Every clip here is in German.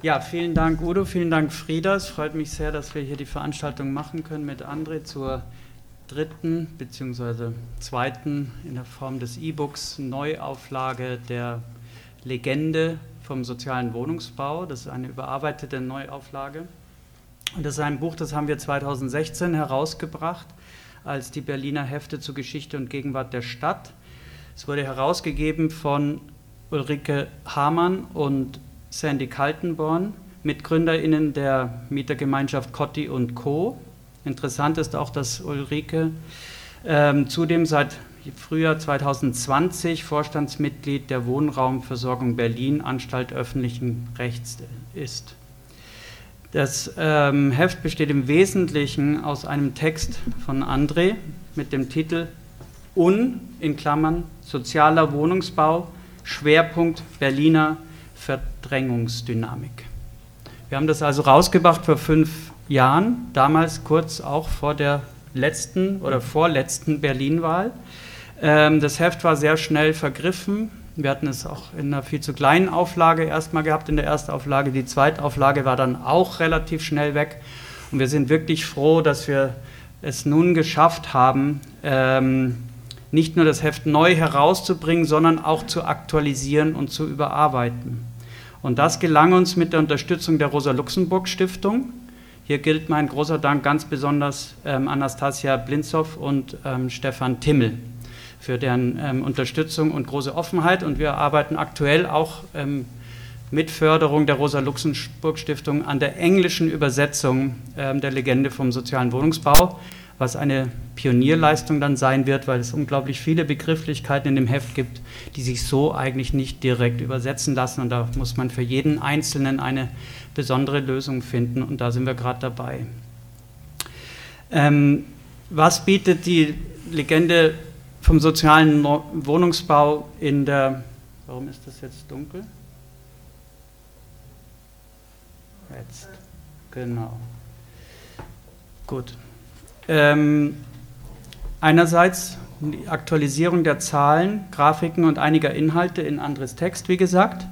Ja, vielen Dank Udo, vielen Dank Frieda. Es freut mich sehr, dass wir hier die Veranstaltung machen können mit André zur dritten bzw. zweiten in der Form des E-Books Neuauflage der Legende vom sozialen Wohnungsbau. Das ist eine überarbeitete Neuauflage. Und das ist ein Buch, das haben wir 2016 herausgebracht als die Berliner Hefte zur Geschichte und Gegenwart der Stadt. Es wurde herausgegeben von Ulrike Hamann und Sandy Kaltenborn, MitgründerInnen der Mietergemeinschaft Cotti und Co. Interessant ist auch, dass Ulrike ähm, zudem seit Frühjahr 2020 Vorstandsmitglied der Wohnraumversorgung Berlin, Anstalt öffentlichen Rechts ist. Das ähm, Heft besteht im Wesentlichen aus einem Text von André mit dem Titel Un in Klammern sozialer Wohnungsbau, Schwerpunkt Berliner Verdrängungsdynamik. Wir haben das also rausgebracht vor fünf Jahren, damals kurz auch vor der letzten oder vorletzten Berlin-Wahl. Ähm, das Heft war sehr schnell vergriffen. Wir hatten es auch in einer viel zu kleinen Auflage erstmal gehabt in der Erstauflage. Die Zweitauflage war dann auch relativ schnell weg. Und wir sind wirklich froh, dass wir es nun geschafft haben, ähm, nicht nur das Heft neu herauszubringen, sondern auch zu aktualisieren und zu überarbeiten. Und das gelang uns mit der Unterstützung der Rosa-Luxemburg-Stiftung. Hier gilt mein großer Dank ganz besonders ähm, Anastasia Blinzow und ähm, Stefan Timmel für deren ähm, Unterstützung und große Offenheit. Und wir arbeiten aktuell auch ähm, mit Förderung der Rosa-Luxemburg-Stiftung an der englischen Übersetzung ähm, der Legende vom sozialen Wohnungsbau was eine Pionierleistung dann sein wird, weil es unglaublich viele Begrifflichkeiten in dem Heft gibt, die sich so eigentlich nicht direkt übersetzen lassen. Und da muss man für jeden Einzelnen eine besondere Lösung finden. Und da sind wir gerade dabei. Ähm, was bietet die Legende vom sozialen Wohnungsbau in der... Warum ist das jetzt dunkel? Jetzt. Genau. Gut. Ähm, einerseits die Aktualisierung der Zahlen, Grafiken und einiger Inhalte in anderes Text, wie gesagt.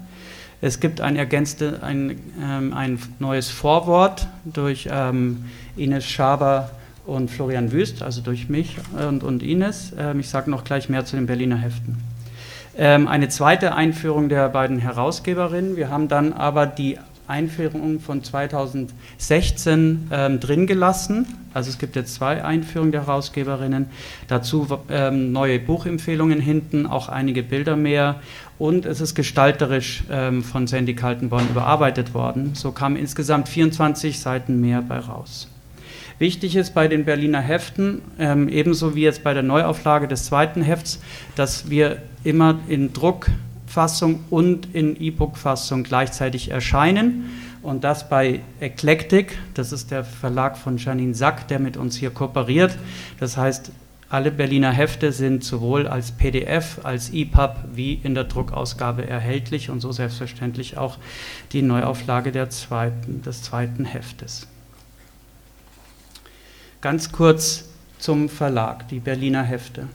Es gibt ein, ergänzte, ein, ähm, ein neues Vorwort durch ähm, Ines Schaber und Florian Wüst, also durch mich und, und Ines. Ähm, ich sage noch gleich mehr zu den Berliner Heften. Ähm, eine zweite Einführung der beiden Herausgeberinnen. Wir haben dann aber die Einführung von 2016 ähm, drin gelassen. Also es gibt jetzt zwei Einführungen der Herausgeberinnen. Dazu ähm, neue Buchempfehlungen hinten, auch einige Bilder mehr. Und es ist gestalterisch ähm, von Sandy Kaltenborn überarbeitet worden. So kamen insgesamt 24 Seiten mehr bei raus. Wichtig ist bei den Berliner Heften, ähm, ebenso wie jetzt bei der Neuauflage des zweiten Hefts, dass wir immer in Druck Fassung und in E-Book-Fassung gleichzeitig erscheinen. Und das bei Eclectic, das ist der Verlag von Janine Sack, der mit uns hier kooperiert. Das heißt, alle Berliner Hefte sind sowohl als PDF, als EPUB wie in der Druckausgabe erhältlich und so selbstverständlich auch die Neuauflage der zweiten, des zweiten Heftes. Ganz kurz zum Verlag, die Berliner Hefte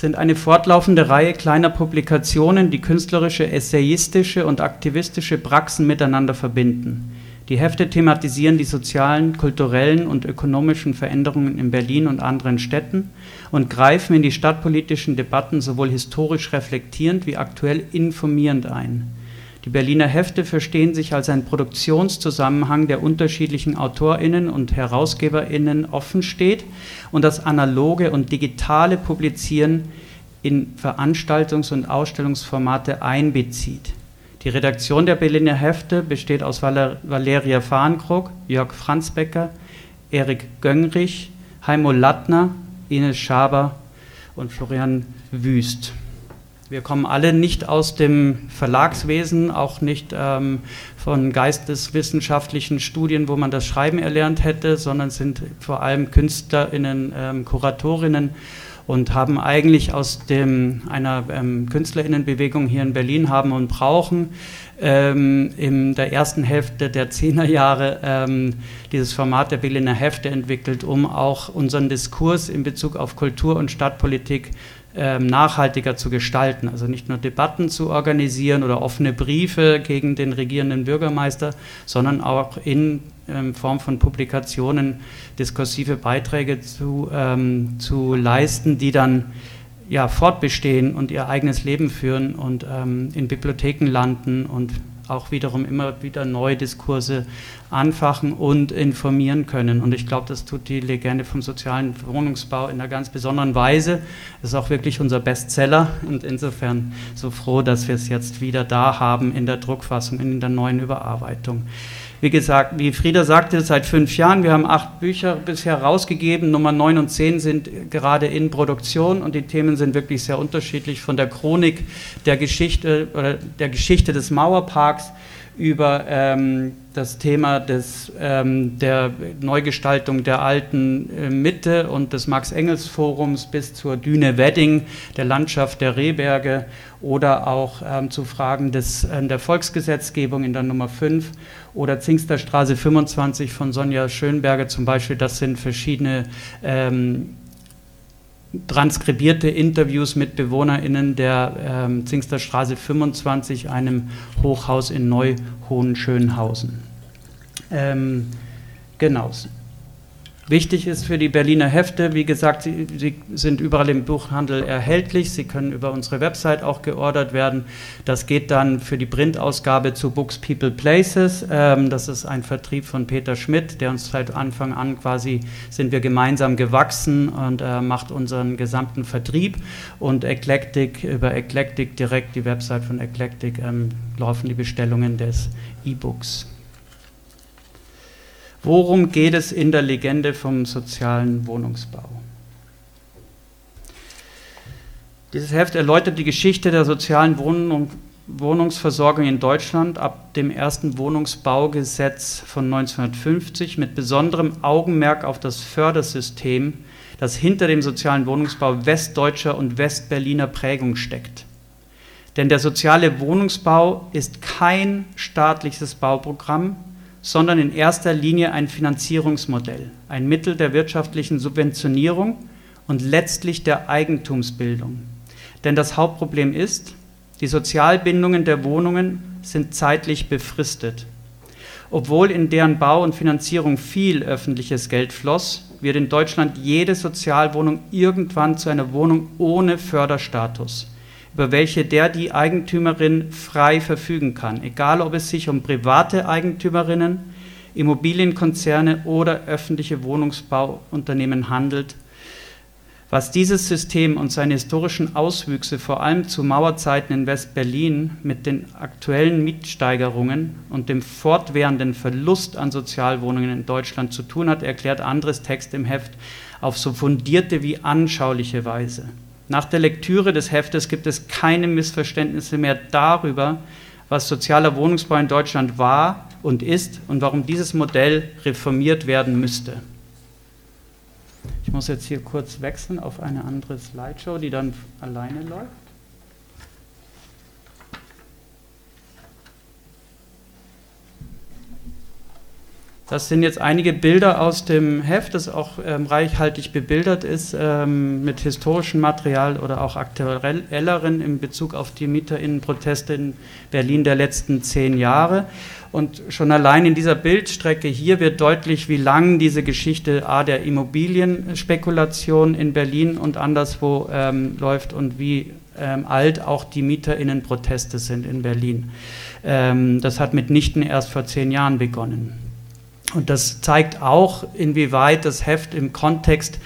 sind eine fortlaufende Reihe kleiner Publikationen, die künstlerische, essayistische und aktivistische Praxen miteinander verbinden. Die Hefte thematisieren die sozialen, kulturellen und ökonomischen Veränderungen in Berlin und anderen Städten und greifen in die stadtpolitischen Debatten sowohl historisch reflektierend wie aktuell informierend ein. Die Berliner Hefte verstehen sich als ein Produktionszusammenhang, der unterschiedlichen AutorInnen und HerausgeberInnen offen steht und das analoge und digitale Publizieren in Veranstaltungs- und Ausstellungsformate einbezieht. Die Redaktion der Berliner Hefte besteht aus Valeria Fahrenkrog, Jörg Franzbecker, Erik Gönrich, Heimo Lattner, Ines Schaber und Florian Wüst. Wir kommen alle nicht aus dem Verlagswesen, auch nicht ähm, von geisteswissenschaftlichen Studien, wo man das Schreiben erlernt hätte, sondern sind vor allem KünstlerInnen, ähm, Kuratorinnen und haben eigentlich aus dem, einer ähm, KünstlerInnenbewegung hier in Berlin haben und brauchen ähm, in der ersten Hälfte der Zehnerjahre ähm, dieses Format der Berliner Hefte entwickelt, um auch unseren Diskurs in Bezug auf Kultur und Stadtpolitik nachhaltiger zu gestalten. Also nicht nur Debatten zu organisieren oder offene Briefe gegen den regierenden Bürgermeister, sondern auch in ähm, Form von Publikationen diskursive Beiträge zu, ähm, zu leisten, die dann ja, fortbestehen und ihr eigenes Leben führen und ähm, in Bibliotheken landen und auch wiederum immer wieder neue Diskurse anfachen und informieren können. Und ich glaube, das tut die Legende vom sozialen Wohnungsbau in einer ganz besonderen Weise. Das ist auch wirklich unser Bestseller und insofern so froh, dass wir es jetzt wieder da haben in der Druckfassung, in der neuen Überarbeitung. Wie gesagt, wie Frieda sagte, seit fünf Jahren. Wir haben acht Bücher bisher rausgegeben. Nummer neun und zehn sind gerade in Produktion und die Themen sind wirklich sehr unterschiedlich von der Chronik der Geschichte oder der Geschichte des Mauerparks über ähm, das Thema des, ähm, der Neugestaltung der alten äh, Mitte und des Max-Engels-Forums bis zur Düne Wedding, der Landschaft der Rehberge oder auch ähm, zu Fragen des, äh, der Volksgesetzgebung in der Nummer 5 oder Zingsterstraße 25 von Sonja Schönberger zum Beispiel. Das sind verschiedene ähm, transkribierte Interviews mit BewohnerInnen der ähm, Zingsterstraße 25, einem Hochhaus in Neu-Hohenschönhausen. Ähm, genau. Wichtig ist für die Berliner Hefte, wie gesagt, sie, sie, sind überall im Buchhandel erhältlich. Sie können über unsere Website auch geordert werden. Das geht dann für die Printausgabe zu Books People Places. Ähm, das ist ein Vertrieb von Peter Schmidt, der uns seit Anfang an quasi sind wir gemeinsam gewachsen und äh, macht unseren gesamten Vertrieb. Und Eclectic, über Eclectic direkt, die Website von Eclectic, ähm, laufen die Bestellungen des E-Books. Worum geht es in der Legende vom sozialen Wohnungsbau? Dieses Heft erläutert die Geschichte der sozialen Wohnung, Wohnungsversorgung in Deutschland ab dem ersten Wohnungsbaugesetz von 1950 mit besonderem Augenmerk auf das Fördersystem, das hinter dem sozialen Wohnungsbau westdeutscher und westberliner Prägung steckt. Denn der soziale Wohnungsbau ist kein staatliches Bauprogramm, sondern in erster Linie ein Finanzierungsmodell, ein Mittel der wirtschaftlichen Subventionierung und letztlich der Eigentumsbildung. Denn das Hauptproblem ist, die Sozialbindungen der Wohnungen sind zeitlich befristet. Obwohl in deren Bau und Finanzierung viel öffentliches Geld floss, wird in Deutschland jede Sozialwohnung irgendwann zu einer Wohnung ohne Förderstatus über welche der die Eigentümerin frei verfügen kann, egal ob es sich um private Eigentümerinnen, Immobilienkonzerne oder öffentliche Wohnungsbauunternehmen handelt. Was dieses System und seine historischen Auswüchse vor allem zu Mauerzeiten in West-Berlin mit den aktuellen Mietsteigerungen und dem fortwährenden Verlust an Sozialwohnungen in Deutschland zu tun hat, erklärt Andres Text im Heft auf so fundierte wie anschauliche Weise. Nach der Lektüre des Heftes gibt es keine Missverständnisse mehr darüber, was sozialer Wohnungsbau in Deutschland war und ist und warum dieses Modell reformiert werden müsste. Ich muss jetzt hier kurz wechseln auf eine andere Slideshow, die dann alleine läuft. Das sind jetzt einige Bilder aus dem Heft, das auch ähm, reichhaltig bebildert ist ähm, mit historischem Material oder auch aktuelleren in Bezug auf die Mieterinnenproteste in Berlin der letzten zehn Jahre. Und schon allein in dieser Bildstrecke hier wird deutlich, wie lang diese Geschichte A der Immobilienspekulation in Berlin und anderswo ähm, läuft und wie ähm, alt auch die Mieterinnenproteste sind in Berlin. Ähm, das hat mitnichten erst vor zehn Jahren begonnen. Und das zeigt auch, inwieweit das Heft im Kontext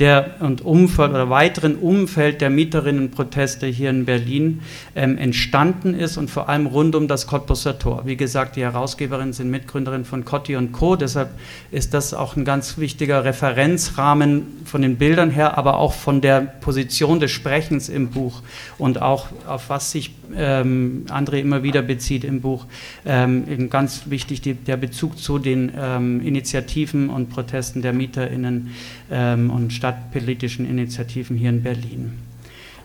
der und Umfeld oder weiteren Umfeld der Mieterinnenproteste hier in Berlin ähm, entstanden ist und vor allem rund um das Cottbusser Tor. Wie gesagt, die Herausgeberinnen sind Mitgründerin von Cotti und Co. Deshalb ist das auch ein ganz wichtiger Referenzrahmen von den Bildern her, aber auch von der Position des Sprechens im Buch und auch auf was sich ähm, André immer wieder bezieht im Buch. Ähm, ganz wichtig die, der Bezug zu den ähm, Initiativen und Protesten der MieterInnen ähm, und stadtpolitischen Initiativen hier in Berlin.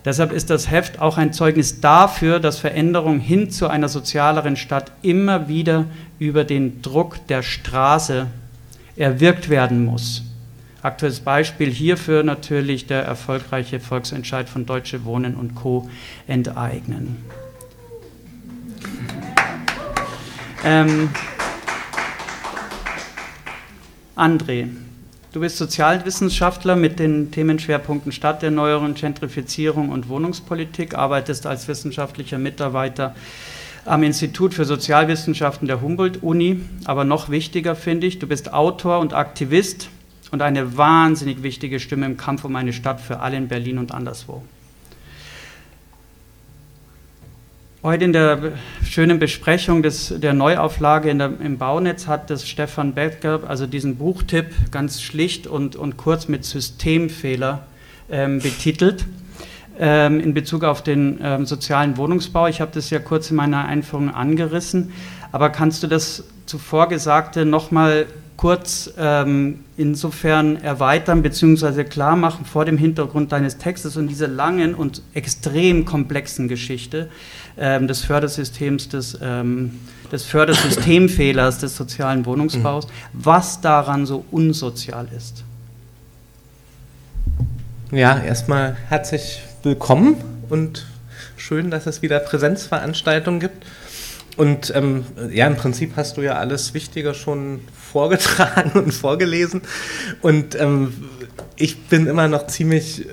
Deshalb ist das Heft auch ein Zeugnis dafür, dass Veränderung hin zu einer sozialeren Stadt immer wieder über den Druck der Straße erwirkt werden muss. Aktuelles Beispiel hierfür natürlich der erfolgreiche Volksentscheid von Deutsche Wohnen und Co. enteignen. Ähm, André, du bist Sozialwissenschaftler mit den Themenschwerpunkten Stadterneuerung, Gentrifizierung und Wohnungspolitik, arbeitest als wissenschaftlicher Mitarbeiter am Institut für Sozialwissenschaften der Humboldt-Uni. Aber noch wichtiger finde ich, du bist Autor und Aktivist und eine wahnsinnig wichtige Stimme im Kampf um eine Stadt für alle in Berlin und anderswo. Heute in der schönen Besprechung des, der Neuauflage der, im Baunetz hat das Stefan Becker also diesen Buchtipp ganz schlicht und, und kurz mit Systemfehler ähm, betitelt ähm, in Bezug auf den ähm, sozialen Wohnungsbau. Ich habe das ja kurz in meiner Einführung angerissen, aber kannst du das zuvor Gesagte nochmal kurz ähm, insofern erweitern bzw. klar machen vor dem Hintergrund deines Textes und dieser langen und extrem komplexen Geschichte ähm, des Fördersystems, des, ähm, des Fördersystemfehlers des sozialen Wohnungsbaus, was daran so unsozial ist. Ja, erstmal herzlich willkommen und schön, dass es wieder Präsenzveranstaltungen gibt. Und ähm, ja, im Prinzip hast du ja alles Wichtige schon vorgetragen und vorgelesen. Und ähm, ich bin immer noch ziemlich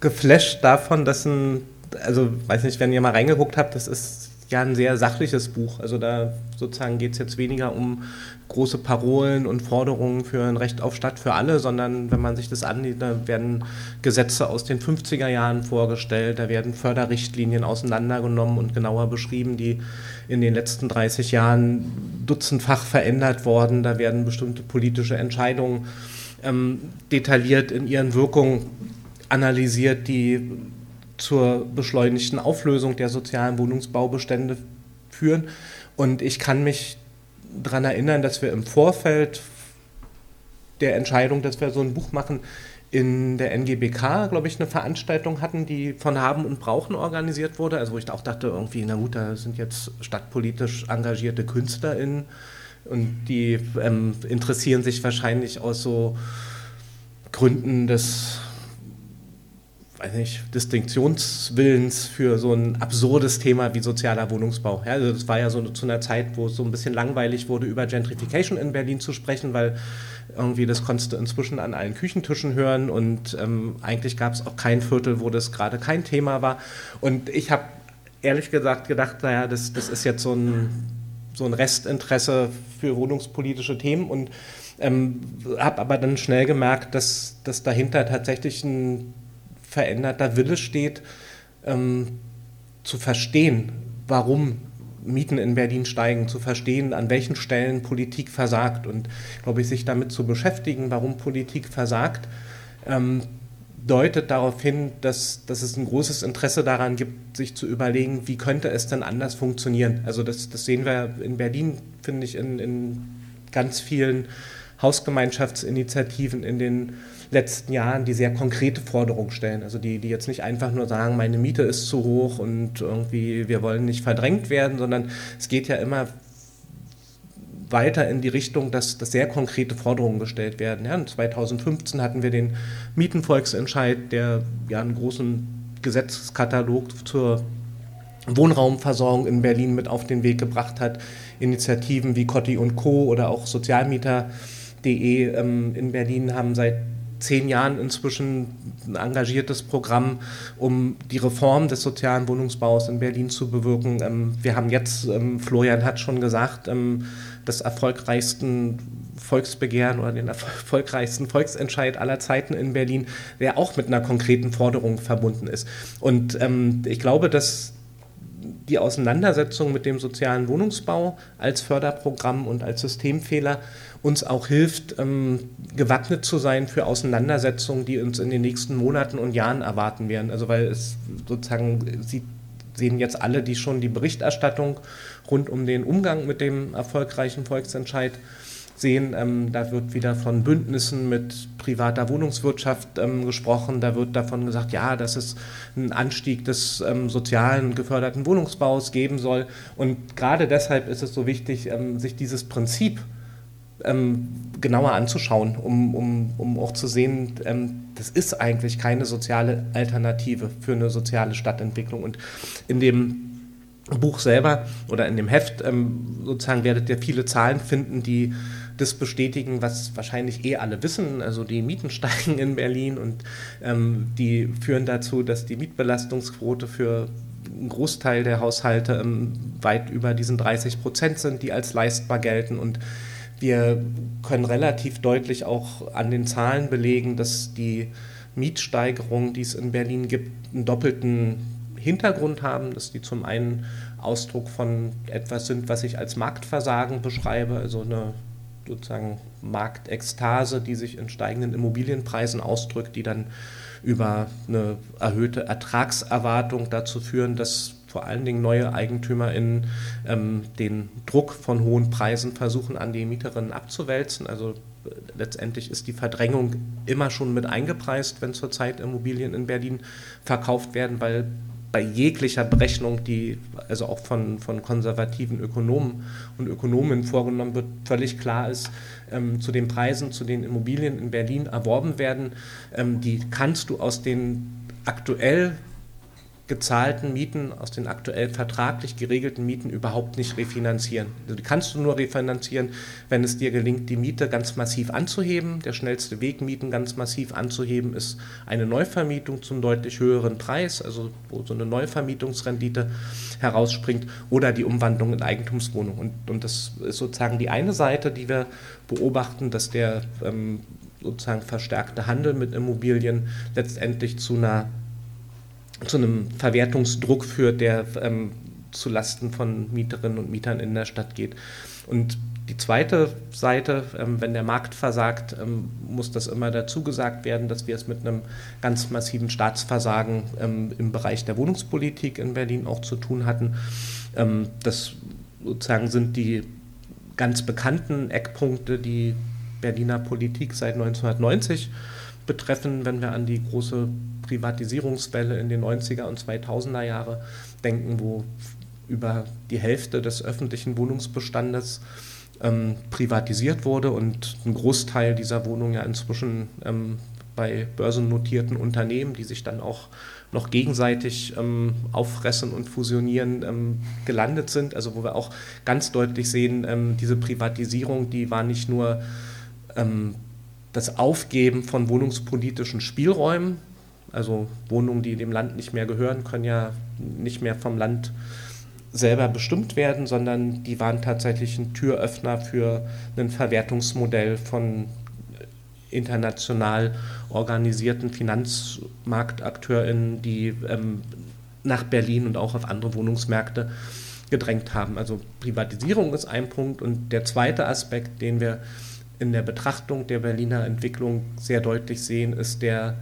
geflasht davon, dass ein, also weiß nicht, wenn ihr mal reingeguckt habt, das ist ja ein sehr sachliches Buch. Also da sozusagen geht es jetzt weniger um große Parolen und Forderungen für ein Recht auf Stadt für alle, sondern wenn man sich das ansieht, da werden Gesetze aus den 50er Jahren vorgestellt, da werden Förderrichtlinien auseinandergenommen und genauer beschrieben, die in den letzten 30 Jahren dutzendfach verändert worden, da werden bestimmte politische Entscheidungen ähm, detailliert in ihren Wirkungen analysiert, die zur beschleunigten Auflösung der sozialen Wohnungsbaubestände führen. Und ich kann mich daran erinnern, dass wir im Vorfeld der Entscheidung, dass wir so ein Buch machen, in der NGBK, glaube ich, eine Veranstaltung hatten, die von Haben und Brauchen organisiert wurde. Also wo ich auch dachte, irgendwie, na gut, da sind jetzt stadtpolitisch engagierte KünstlerInnen und die ähm, interessieren sich wahrscheinlich aus so Gründen des weiß nicht, Distinktionswillens für so ein absurdes Thema wie sozialer Wohnungsbau. Ja, also das war ja so zu einer Zeit, wo es so ein bisschen langweilig wurde, über Gentrification in Berlin zu sprechen, weil irgendwie das konntest du inzwischen an allen Küchentischen hören und ähm, eigentlich gab es auch kein Viertel, wo das gerade kein Thema war. Und ich habe ehrlich gesagt gedacht, naja, das, das ist jetzt so ein, so ein Restinteresse für wohnungspolitische Themen und ähm, habe aber dann schnell gemerkt, dass, dass dahinter tatsächlich ein veränderter Wille steht, ähm, zu verstehen, warum Mieten in Berlin steigen, zu verstehen, an welchen Stellen Politik versagt und, glaube ich, sich damit zu beschäftigen, warum Politik versagt, ähm, deutet darauf hin, dass, dass es ein großes Interesse daran gibt, sich zu überlegen, wie könnte es denn anders funktionieren. Also das, das sehen wir in Berlin, finde ich, in, in ganz vielen Hausgemeinschaftsinitiativen in den letzten Jahren, die sehr konkrete Forderungen stellen. Also die, die jetzt nicht einfach nur sagen, meine Miete ist zu hoch und irgendwie wir wollen nicht verdrängt werden, sondern es geht ja immer weiter in die Richtung, dass, dass sehr konkrete Forderungen gestellt werden. Ja, 2015 hatten wir den Mietenvolksentscheid, der ja einen großen Gesetzkatalog zur Wohnraumversorgung in Berlin mit auf den Weg gebracht hat. Initiativen wie Cotti und Co. oder auch Sozialmieter.de ähm, in Berlin haben seit zehn Jahren inzwischen ein engagiertes Programm, um die Reform des sozialen Wohnungsbaus in Berlin zu bewirken. Ähm, wir haben jetzt, ähm, Florian hat schon gesagt, ähm, das erfolgreichsten Volksbegehren oder den erfolgreichsten Volksentscheid aller Zeiten in Berlin, der auch mit einer konkreten Forderung verbunden ist. Und ähm, ich glaube, dass die Auseinandersetzung mit dem sozialen Wohnungsbau als Förderprogramm und als Systemfehler uns auch hilft, ähm, gewappnet zu sein für Auseinandersetzungen, die uns in den nächsten Monaten und Jahren erwarten werden. Also weil es sozusagen sieht sehen jetzt alle, die schon die Berichterstattung rund um den Umgang mit dem erfolgreichen Volksentscheid sehen. Ähm, da wird wieder von Bündnissen mit privater Wohnungswirtschaft ähm, gesprochen. Da wird davon gesagt, ja, dass es einen Anstieg des ähm, sozialen geförderten Wohnungsbaus geben soll. Und gerade deshalb ist es so wichtig, ähm, sich dieses Prinzip ähm, genauer anzuschauen, um, um, um auch zu sehen, ähm, das ist eigentlich keine soziale Alternative für eine soziale Stadtentwicklung. Und in dem Buch selber oder in dem Heft ähm, sozusagen werdet ihr viele Zahlen finden, die das bestätigen, was wahrscheinlich eh alle wissen. Also die Mieten steigen in Berlin und ähm, die führen dazu, dass die Mietbelastungsquote für einen Großteil der Haushalte ähm, weit über diesen 30 Prozent sind, die als leistbar gelten. Und wir können relativ deutlich auch an den Zahlen belegen, dass die Mietsteigerungen, die es in Berlin gibt, einen doppelten Hintergrund haben, dass die zum einen Ausdruck von etwas sind, was ich als Marktversagen beschreibe, also eine sozusagen Marktekstase, die sich in steigenden Immobilienpreisen ausdrückt, die dann über eine erhöhte Ertragserwartung dazu führen, dass vor allen Dingen neue EigentümerInnen ähm, den Druck von hohen Preisen versuchen, an die Mieterinnen abzuwälzen. Also äh, letztendlich ist die Verdrängung immer schon mit eingepreist, wenn zurzeit Immobilien in Berlin verkauft werden, weil bei jeglicher Berechnung, die also auch von, von konservativen Ökonomen und Ökonomen vorgenommen wird, völlig klar ist, ähm, zu den Preisen, zu den Immobilien in Berlin erworben werden, ähm, die kannst du aus den aktuell gezahlten Mieten, aus den aktuell vertraglich geregelten Mieten überhaupt nicht refinanzieren. Die kannst du nur refinanzieren, wenn es dir gelingt, die Miete ganz massiv anzuheben. Der schnellste Weg, Mieten ganz massiv anzuheben, ist eine Neuvermietung zum deutlich höheren Preis, also wo so eine Neuvermietungsrendite herausspringt, oder die Umwandlung in Eigentumswohnung. Und, und das ist sozusagen die eine Seite, die wir beobachten, dass der ähm, sozusagen verstärkte Handel mit Immobilien letztendlich zu einer zu einem Verwertungsdruck führt, der ähm, zu Lasten von Mieterinnen und Mietern in der Stadt geht. Und die zweite Seite, ähm, wenn der Markt versagt, ähm, muss das immer dazu gesagt werden, dass wir es mit einem ganz massiven Staatsversagen ähm, im Bereich der Wohnungspolitik in Berlin auch zu tun hatten. Ähm, das sozusagen sind die ganz bekannten Eckpunkte, die Berliner Politik seit 1990 betreffen, wenn wir an die große Privatisierungswelle in den 90er und 2000er Jahre denken, wo über die Hälfte des öffentlichen Wohnungsbestandes ähm, privatisiert wurde und ein Großteil dieser Wohnungen ja inzwischen ähm, bei börsennotierten Unternehmen, die sich dann auch noch gegenseitig ähm, auffressen und fusionieren, ähm, gelandet sind. Also wo wir auch ganz deutlich sehen, ähm, diese Privatisierung, die war nicht nur ähm, das Aufgeben von wohnungspolitischen Spielräumen, also Wohnungen, die dem Land nicht mehr gehören, können ja nicht mehr vom Land selber bestimmt werden, sondern die waren tatsächlich ein Türöffner für ein Verwertungsmodell von international organisierten FinanzmarktakteurInnen, die ähm, nach Berlin und auch auf andere Wohnungsmärkte gedrängt haben. Also Privatisierung ist ein Punkt und der zweite Aspekt, den wir in der Betrachtung der Berliner Entwicklung sehr deutlich sehen, ist der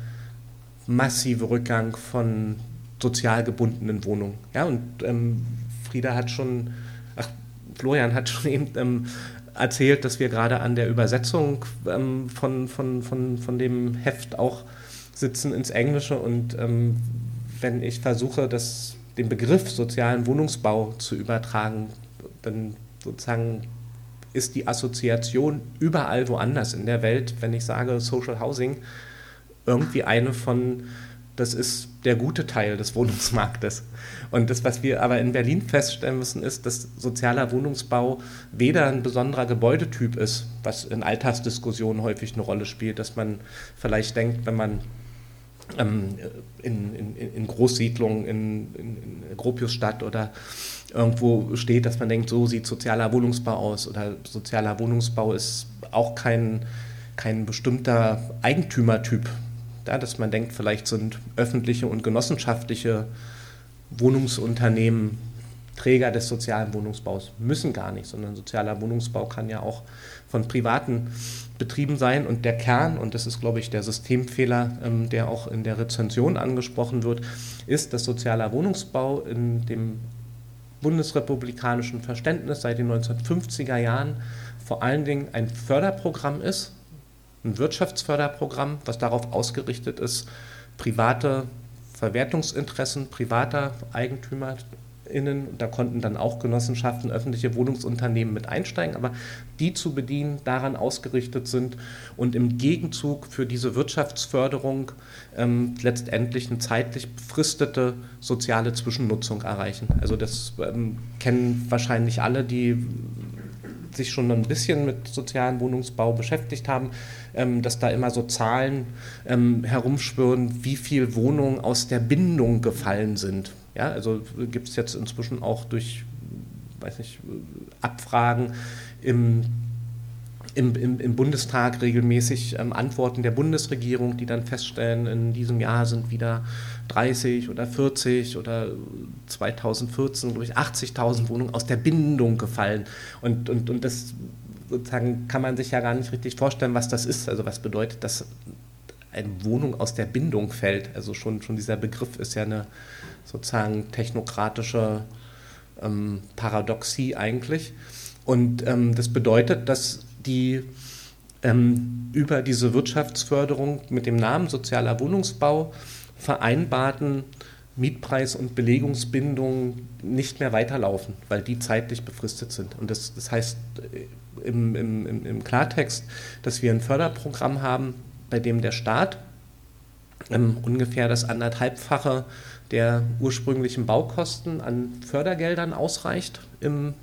massive Rückgang von sozial gebundenen Wohnungen. Ja, und ähm, Frieda hat schon, ach, Florian hat schon eben ähm, erzählt, dass wir gerade an der Übersetzung ähm, von, von, von, von dem Heft auch sitzen ins Englische und ähm, wenn ich versuche, das, den Begriff sozialen Wohnungsbau zu übertragen, dann sozusagen ist die Assoziation überall woanders in der Welt, wenn ich sage Social Housing, irgendwie eine von, das ist der gute Teil des Wohnungsmarktes. Und das, was wir aber in Berlin feststellen müssen, ist, dass sozialer Wohnungsbau weder ein besonderer Gebäudetyp ist, was in Alltagsdiskussionen häufig eine Rolle spielt, dass man vielleicht denkt, wenn man ähm, in, in, in, Großsiedlungen in, in, Gropiusstadt oder irgendwo steht, dass man denkt, so sieht sozialer Wohnungsbau aus oder sozialer Wohnungsbau ist auch kein, kein bestimmter Eigentümertyp, ja, dass man denkt, vielleicht sind öffentliche und genossenschaftliche Wohnungsunternehmen Träger des sozialen Wohnungsbaus. Müssen gar nicht, sondern sozialer Wohnungsbau kann ja auch von privaten betrieben sein. Und der Kern, und das ist, glaube ich, der Systemfehler, ähm, der auch in der Rezension angesprochen wird, ist, dass sozialer Wohnungsbau in dem bundesrepublikanischen Verständnis seit den 1950er Jahren vor allen Dingen ein Förderprogramm ist, ein Wirtschaftsförderprogramm, was darauf ausgerichtet ist, private Verwertungsinteressen privater Eigentümer Innen, da konnten dann auch Genossenschaften, öffentliche Wohnungsunternehmen mit einsteigen, aber die zu bedienen, daran ausgerichtet sind und im Gegenzug für diese Wirtschaftsförderung ähm, letztendlich eine zeitlich befristete soziale Zwischennutzung erreichen. Also das ähm, kennen wahrscheinlich alle, die sich schon ein bisschen mit sozialen Wohnungsbau beschäftigt haben, ähm, dass da immer so Zahlen ähm, herumschwirren, wie viel Wohnungen aus der Bindung gefallen sind. Ja, also gibt es jetzt inzwischen auch durch, weiß nicht, Abfragen im im, im, im, Bundestag regelmäßig ähm, Antworten der Bundesregierung, die dann feststellen, in diesem Jahr sind wieder 30 oder 40 oder 2014, glaube ich, 80.000 Wohnungen aus der Bindung gefallen. Und, und, und das sozusagen kann man sich ja gar nicht richtig vorstellen, was das ist. Also was bedeutet, dass eine Wohnung aus der Bindung fällt. Also schon, schon dieser Begriff ist ja eine sozusagen technokratische ähm, Paradoxie eigentlich. Und ähm, das bedeutet, dass die ähm, über diese Wirtschaftsförderung mit dem Namen sozialer Wohnungsbau vereinbarten Mietpreis- und Belegungsbindungen nicht mehr weiterlaufen, weil die zeitlich befristet sind. Und das, das heißt äh, im, im, im Klartext, dass wir ein Förderprogramm haben, bei dem der Staat ähm, ungefähr das anderthalbfache der ursprünglichen Baukosten an Fördergeldern ausreicht im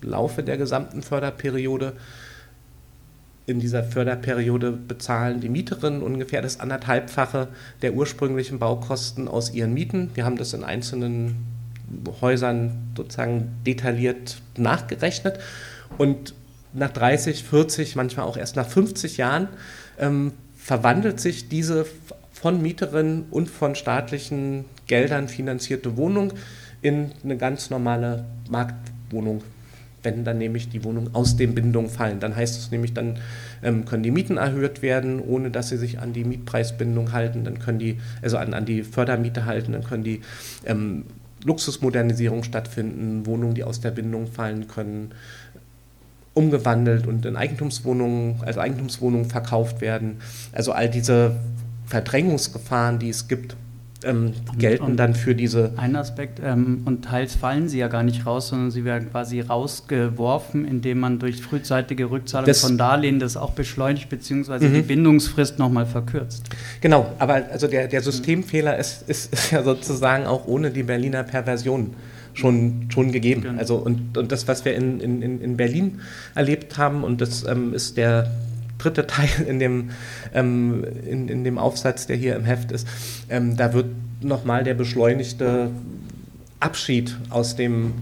Laufe der gesamten Förderperiode. In dieser Förderperiode bezahlen die Mieterinnen ungefähr das anderthalbfache der ursprünglichen Baukosten aus ihren Mieten. Wir haben das in einzelnen Häusern sozusagen detailliert nachgerechnet. Und nach 30, 40, manchmal auch erst nach 50 Jahren ähm, verwandelt sich diese von Mieterinnen und von staatlichen Geldern finanzierte Wohnung in eine ganz normale Marktwohnung, wenn dann nämlich die Wohnungen aus den Bindungen fallen. Dann heißt es nämlich, dann ähm, können die Mieten erhöht werden, ohne dass sie sich an die Mietpreisbindung halten, dann können die, also an, an die Fördermiete halten, dann können die ähm, Luxusmodernisierung stattfinden, Wohnungen, die aus der Bindung fallen können, umgewandelt und in Eigentumswohnungen, als Eigentumswohnungen verkauft werden. Also all diese Verdrängungsgefahren, die es gibt, ähm, gelten und dann für diese. Ein Aspekt, ähm, und teils fallen sie ja gar nicht raus, sondern sie werden quasi rausgeworfen, indem man durch frühzeitige Rückzahlung das, von Darlehen das auch beschleunigt, beziehungsweise die mhm. Bindungsfrist nochmal verkürzt. Genau, aber also der, der Systemfehler ist, ist, ist ja sozusagen auch ohne die Berliner Perversion schon, schon gegeben. Genau. Also und, und das, was wir in, in, in Berlin erlebt haben, und das ähm, ist der dritte Teil in dem, ähm, in, in dem Aufsatz, der hier im Heft ist, ähm, da wird nochmal der beschleunigte Abschied aus dem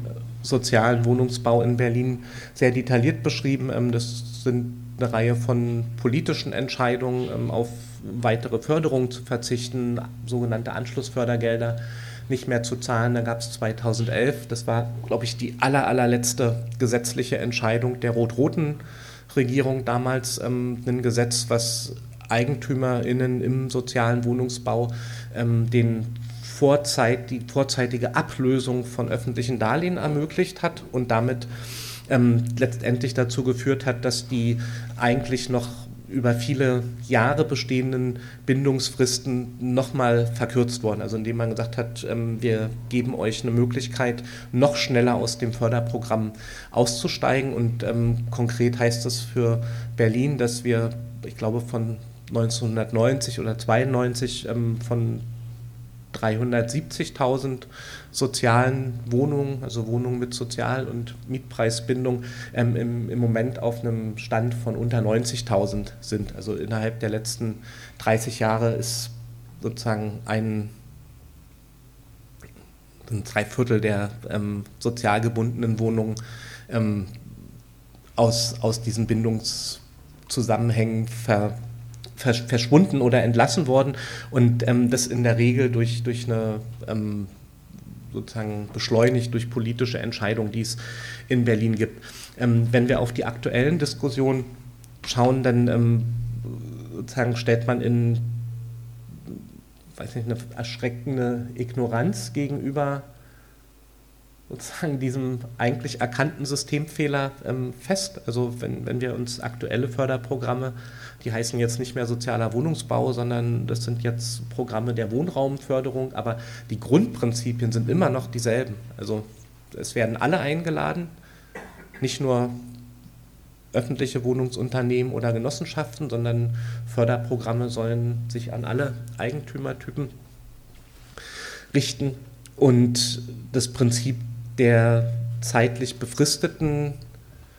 sozialen Wohnungsbau in Berlin sehr detailliert beschrieben. Ähm, das sind eine Reihe von politischen Entscheidungen, ähm, auf weitere Förderungen zu verzichten, sogenannte Anschlussfördergelder nicht mehr zu zahlen. Dann gab es 2011, das war, glaube ich, die aller, allerletzte gesetzliche Entscheidung der rot-roten Regierung damals ähm, ein Gesetz, was EigentümerInnen im sozialen Wohnungsbau ähm, den Vorzeit, die vorzeitige Ablösung von öffentlichen Darlehen ermöglicht hat und damit ähm, letztendlich dazu geführt hat, dass die eigentlich noch über viele Jahre bestehenden Bindungsfristen nochmal verkürzt worden. Also indem man gesagt hat, ähm, wir geben euch eine Möglichkeit, noch schneller aus dem Förderprogramm auszusteigen. Und ähm, konkret heißt das für Berlin, dass wir, ich glaube, von 1990 oder 92 ähm, von 370.000 sozialen Wohnungen, also Wohnungen mit Sozial- und Mietpreisbindung, ähm, im, im Moment auf einem Stand von unter 90.000 sind. Also innerhalb der letzten 30 Jahre ist sozusagen ein, ein Dreiviertel der ähm, sozial gebundenen Wohnungen ähm, aus, aus diesen Bindungszusammenhängen ver, verschwunden oder entlassen worden und ähm, das in der Regel durch, durch eine ähm, sozusagen beschleunigt durch politische Entscheidungen, die es in Berlin gibt. Ähm, wenn wir auf die aktuellen Diskussionen schauen, dann ähm, sozusagen stellt man in weiß nicht, eine erschreckende Ignoranz gegenüber sozusagen diesem eigentlich erkannten Systemfehler ähm, fest. Also wenn, wenn wir uns aktuelle Förderprogramme die heißen jetzt nicht mehr sozialer Wohnungsbau, sondern das sind jetzt Programme der Wohnraumförderung, aber die Grundprinzipien sind immer noch dieselben. Also es werden alle eingeladen, nicht nur öffentliche Wohnungsunternehmen oder Genossenschaften, sondern Förderprogramme sollen sich an alle Eigentümertypen richten. Und das Prinzip der zeitlich befristeten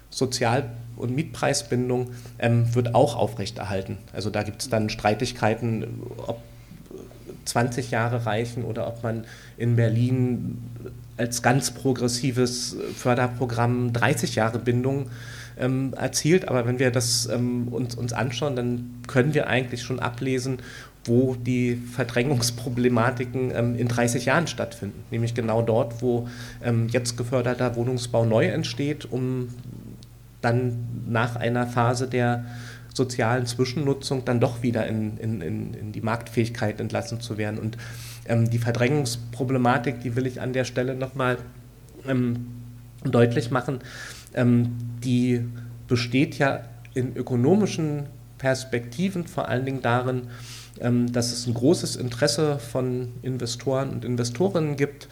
Sozial- und Mietpreisbindung ähm, wird auch aufrechterhalten. Also da gibt es dann Streitigkeiten, ob 20 Jahre reichen oder ob man in Berlin als ganz progressives Förderprogramm 30 Jahre Bindung ähm, erzielt. Aber wenn wir das ähm, uns, uns anschauen, dann können wir eigentlich schon ablesen, wo die Verdrängungsproblematiken ähm, in 30 Jahren stattfinden. Nämlich genau dort, wo ähm, jetzt geförderter Wohnungsbau neu entsteht, um dann nach einer Phase der sozialen Zwischennutzung dann doch wieder in, in, in die Marktfähigkeit entlassen zu werden. Und ähm, die Verdrängungsproblematik, die will ich an der Stelle nochmal ähm, deutlich machen, ähm, die besteht ja in ökonomischen Perspektiven vor allen Dingen darin, dass es ein großes Interesse von Investoren und Investorinnen gibt,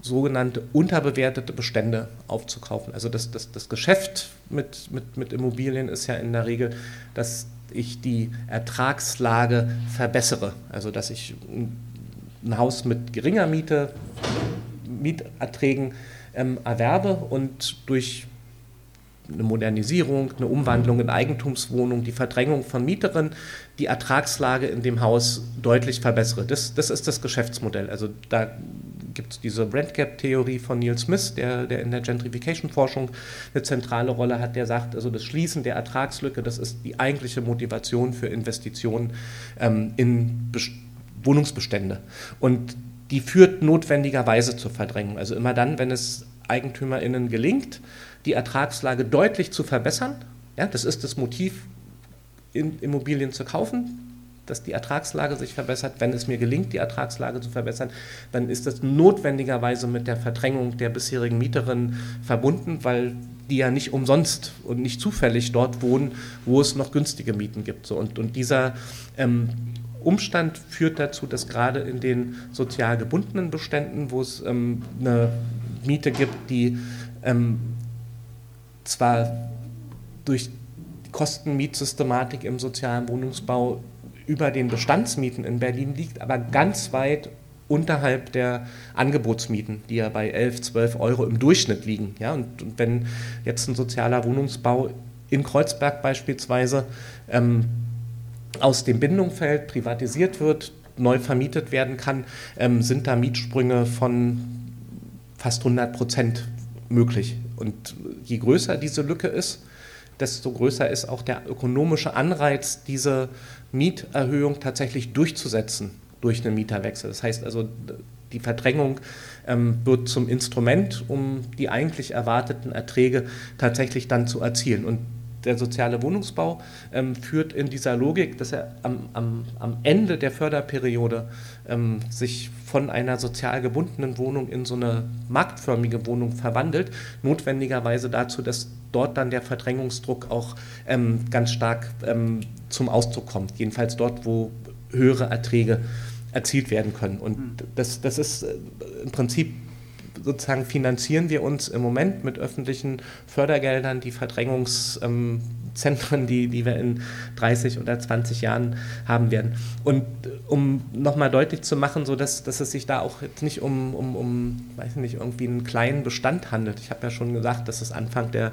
sogenannte unterbewertete Bestände aufzukaufen. Also das, das, das Geschäft mit, mit, mit Immobilien ist ja in der Regel, dass ich die Ertragslage verbessere. Also dass ich ein Haus mit geringer Miete, Mieterträgen ähm, erwerbe und durch eine Modernisierung, eine Umwandlung in Eigentumswohnung, die Verdrängung von Mieterinnen, die Ertragslage in dem Haus deutlich verbessere. Das, das ist das Geschäftsmodell. Also da gibt es diese Brand Gap Theorie von Neil Smith, der, der in der Gentrification-Forschung eine zentrale Rolle hat, der sagt, also das Schließen der Ertragslücke, das ist die eigentliche Motivation für Investitionen ähm, in Best Wohnungsbestände. Und die führt notwendigerweise zur Verdrängung. Also immer dann, wenn es EigentümerInnen gelingt, die Ertragslage deutlich zu verbessern, ja, das ist das Motiv, Immobilien zu kaufen, dass die Ertragslage sich verbessert. Wenn es mir gelingt, die Ertragslage zu verbessern, dann ist das notwendigerweise mit der Verdrängung der bisherigen Mieterinnen verbunden, weil die ja nicht umsonst und nicht zufällig dort wohnen, wo es noch günstige Mieten gibt. So, und, und dieser ähm, Umstand führt dazu, dass gerade in den sozial gebundenen Beständen, wo es ähm, eine Miete gibt, die ähm, zwar durch Kostenmietsystematik im sozialen Wohnungsbau über den Bestandsmieten in Berlin liegt, aber ganz weit unterhalb der Angebotsmieten, die ja bei 11, 12 Euro im Durchschnitt liegen. Ja, und, und wenn jetzt ein sozialer Wohnungsbau in Kreuzberg beispielsweise ähm, aus dem Bindungsfeld privatisiert wird, neu vermietet werden kann, ähm, sind da Mietsprünge von fast 100 Prozent möglich. Und je größer diese Lücke ist, desto größer ist auch der ökonomische Anreiz, diese Mieterhöhung tatsächlich durchzusetzen durch einen Mieterwechsel. Das heißt also, die Verdrängung ähm, wird zum Instrument, um die eigentlich erwarteten Erträge tatsächlich dann zu erzielen. Und der soziale Wohnungsbau ähm, führt in dieser Logik, dass er am, am, am Ende der Förderperiode ähm, sich von einer sozial gebundenen Wohnung in so eine marktförmige Wohnung verwandelt, notwendigerweise dazu, dass dort dann der Verdrängungsdruck auch ähm, ganz stark ähm, zum Ausdruck kommt. Jedenfalls dort, wo höhere Erträge erzielt werden können. Und hm. das, das ist äh, im Prinzip sozusagen finanzieren wir uns im Moment mit öffentlichen Fördergeldern die Verdrängungszentren, die, die wir in 30 oder 20 Jahren haben werden. Und um nochmal deutlich zu machen, so dass, dass es sich da auch jetzt nicht um, um, um, weiß nicht, irgendwie einen kleinen Bestand handelt. Ich habe ja schon gesagt, dass es Anfang der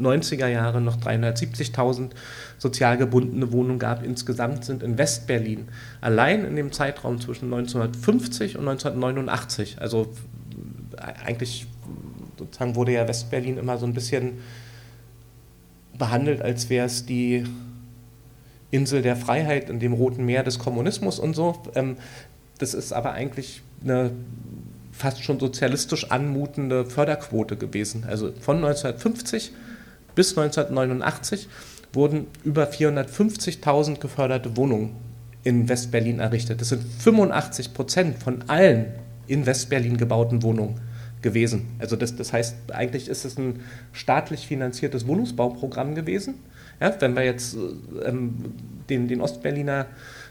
90er Jahre noch 370.000 sozial gebundene Wohnungen gab. Insgesamt sind in Westberlin allein in dem Zeitraum zwischen 1950 und 1989, also eigentlich sozusagen wurde ja Westberlin immer so ein bisschen behandelt, als wäre es die Insel der Freiheit in dem Roten Meer des Kommunismus und so. Ähm, das ist aber eigentlich eine fast schon sozialistisch anmutende Förderquote gewesen. Also von 1950 bis 1989 wurden über 450.000 geförderte Wohnungen in Westberlin errichtet. Das sind 85 Prozent von allen in Westberlin gebauten Wohnungen gewesen. Also das, das heißt, eigentlich ist es ein staatlich finanziertes Wohnungsbauprogramm gewesen. Ja, wenn wir jetzt ähm, den, den Ostberliner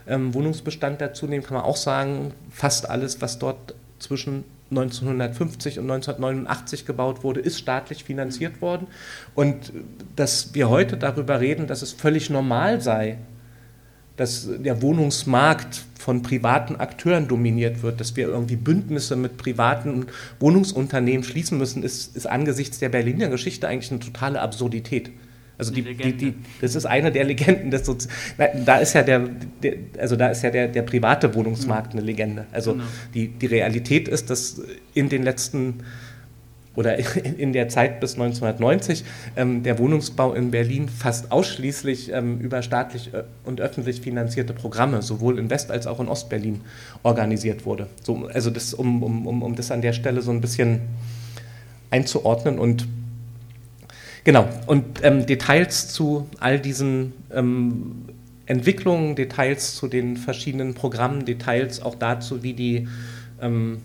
ähm, Wohnungsbestand dazu nehmen, kann man auch sagen, fast alles, was dort zwischen 1950 und 1989 gebaut wurde, ist staatlich finanziert worden. Und dass wir heute darüber reden, dass es völlig normal sei, dass der Wohnungsmarkt von privaten Akteuren dominiert wird, dass wir irgendwie Bündnisse mit privaten Wohnungsunternehmen schließen müssen, ist, ist angesichts der Berliner Geschichte eigentlich eine totale Absurdität. Also die, die, die, das ist eine der Legenden des Sozi da ist ja der, der, also da ist ja der, der private Wohnungsmarkt eine Legende. Also genau. die, die Realität ist, dass in den letzten oder in der Zeit bis 1990 ähm, der Wohnungsbau in Berlin fast ausschließlich ähm, über staatlich äh, und öffentlich finanzierte Programme, sowohl in West- als auch in Ostberlin, organisiert wurde. So, also das, um, um, um das an der Stelle so ein bisschen einzuordnen und Genau, und ähm, Details zu all diesen ähm, Entwicklungen, Details zu den verschiedenen Programmen, Details auch dazu, wie die ähm,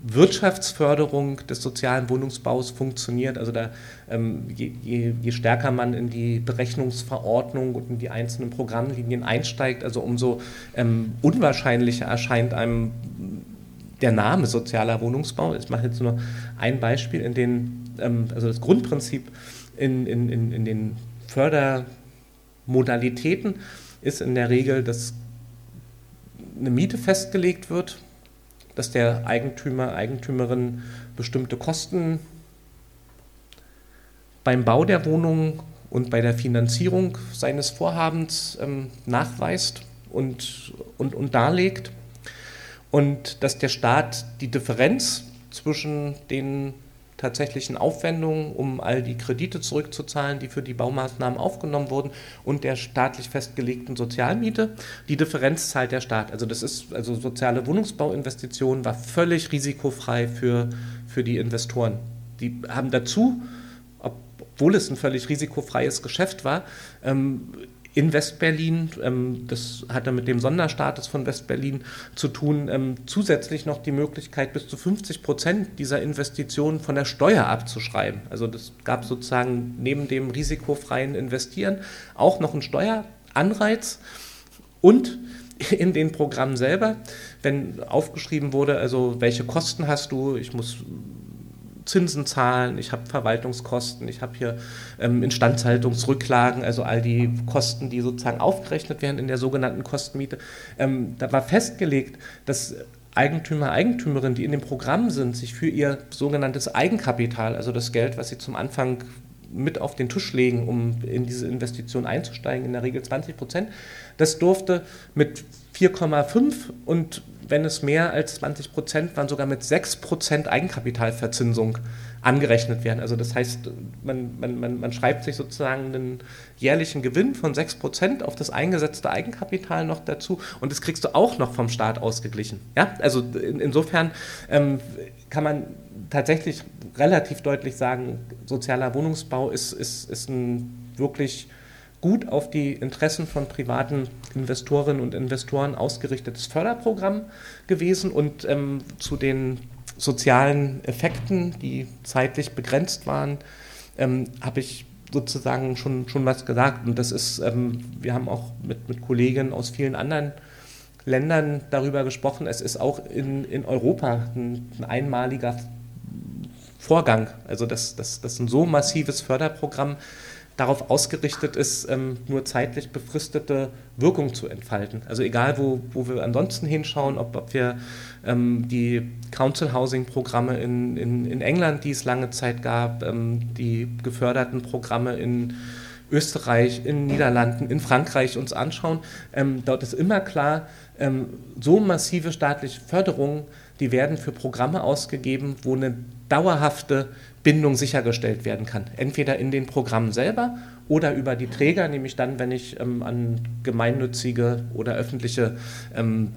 Wirtschaftsförderung des sozialen Wohnungsbaus funktioniert. Also da, ähm, je, je, je, stärker man in die Berechnungsverordnung und in die einzelnen Programmlinien einsteigt, also umso ähm, unwahrscheinlicher erscheint einem der Name sozialer Wohnungsbau. Ich mache jetzt nur ein Beispiel, in den, ähm, also das Grundprinzip in, in, in, in den Fördermodalitäten ist in der Regel, dass eine Miete festgelegt wird, dass der Eigentümer, Eigentümerin bestimmte Kosten beim Bau der Wohnung und bei der Finanzierung seines Vorhabens ähm, nachweist und, und, und darlegt. Und dass der Staat die Differenz zwischen den tatsächlichen Aufwendungen, um all die Kredite zurückzuzahlen, die für die Baumaßnahmen aufgenommen wurden, und der staatlich festgelegten Sozialmiete. Die Differenz zahlt der Staat. Also das ist, also soziale Wohnungsbauinvestitionen war völlig risikofrei für, für die Investoren. Die haben dazu, obwohl es ein völlig risikofreies Geschäft war, ähm, in Westberlin, ähm, das hatte mit dem Sonderstatus von Westberlin zu tun, ähm, zusätzlich noch die Möglichkeit, bis zu 50 Prozent dieser Investitionen von der Steuer abzuschreiben. Also das gab sozusagen neben dem risikofreien Investieren auch noch einen Steueranreiz und in den Programmen selber, wenn aufgeschrieben wurde, also welche Kosten hast du, ich muss Zinsen zahlen, ich habe Verwaltungskosten, ich habe hier ähm, Instandhaltungsrücklagen, also all die Kosten, die sozusagen aufgerechnet werden in der sogenannten Kostenmiete. Ähm, da war festgelegt, dass Eigentümer, Eigentümerinnen, die in dem Programm sind, sich für ihr sogenanntes Eigenkapital, also das Geld, was sie zum Anfang mit auf den Tisch legen, um in diese Investition einzusteigen, in der Regel 20 Prozent, das durfte mit 4,5 und wenn es mehr als 20 Prozent waren, sogar mit 6 Prozent Eigenkapitalverzinsung angerechnet werden. Also das heißt, man, man, man, schreibt sich sozusagen einen jährlichen Gewinn von 6 Prozent auf das eingesetzte Eigenkapital noch dazu und das kriegst du auch noch vom Staat ausgeglichen. Ja? Also in, insofern ähm, kann man tatsächlich relativ deutlich sagen, sozialer Wohnungsbau ist, ist, ist ein wirklich gut auf die Interessen von privaten Investorinnen und Investoren ausgerichtetes Förderprogramm gewesen und ähm, zu den sozialen Effekten, die zeitlich begrenzt waren, ähm, habe ich sozusagen schon, schon was gesagt. Und das ist, ähm, wir haben auch mit, mit Kollegen aus vielen anderen Ländern darüber gesprochen. Es ist auch in, in Europa ein, ein einmaliger Vorgang. Also, dass, dass, dass ein so massives Förderprogramm darauf ausgerichtet ist, ähm, nur zeitlich befristete Wirkung zu entfalten. Also egal, wo, wo wir ansonsten hinschauen, ob, ob wir ähm, die Council Housing Programme in, in, in England, die es lange Zeit gab, ähm, die geförderten Programme in Österreich, in Niederlanden, in Frankreich uns anschauen, ähm, dort ist immer klar, ähm, so massive staatliche Förderungen, die werden für Programme ausgegeben, wo eine dauerhafte Bindung sichergestellt werden kann. Entweder in den Programmen selber oder über die Träger, nämlich dann, wenn ich ähm, an gemeinnützige oder öffentliche ähm,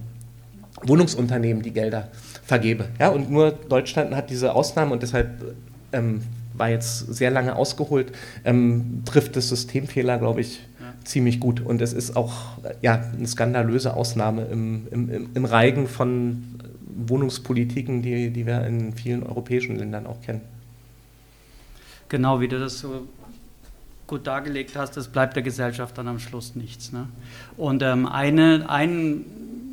Wohnungsunternehmen die Gelder vergebe. Ja, und nur Deutschland hat diese Ausnahme und deshalb ähm, war jetzt sehr lange ausgeholt, ähm, trifft das Systemfehler, glaube ich, ja. ziemlich gut. Und es ist auch ja, eine skandalöse Ausnahme im, im, im Reigen von Wohnungspolitiken, die, die wir in vielen europäischen Ländern auch kennen. Genau, wie du das so gut dargelegt hast, es bleibt der Gesellschaft dann am Schluss nichts. Ne? Und ähm, eine, ein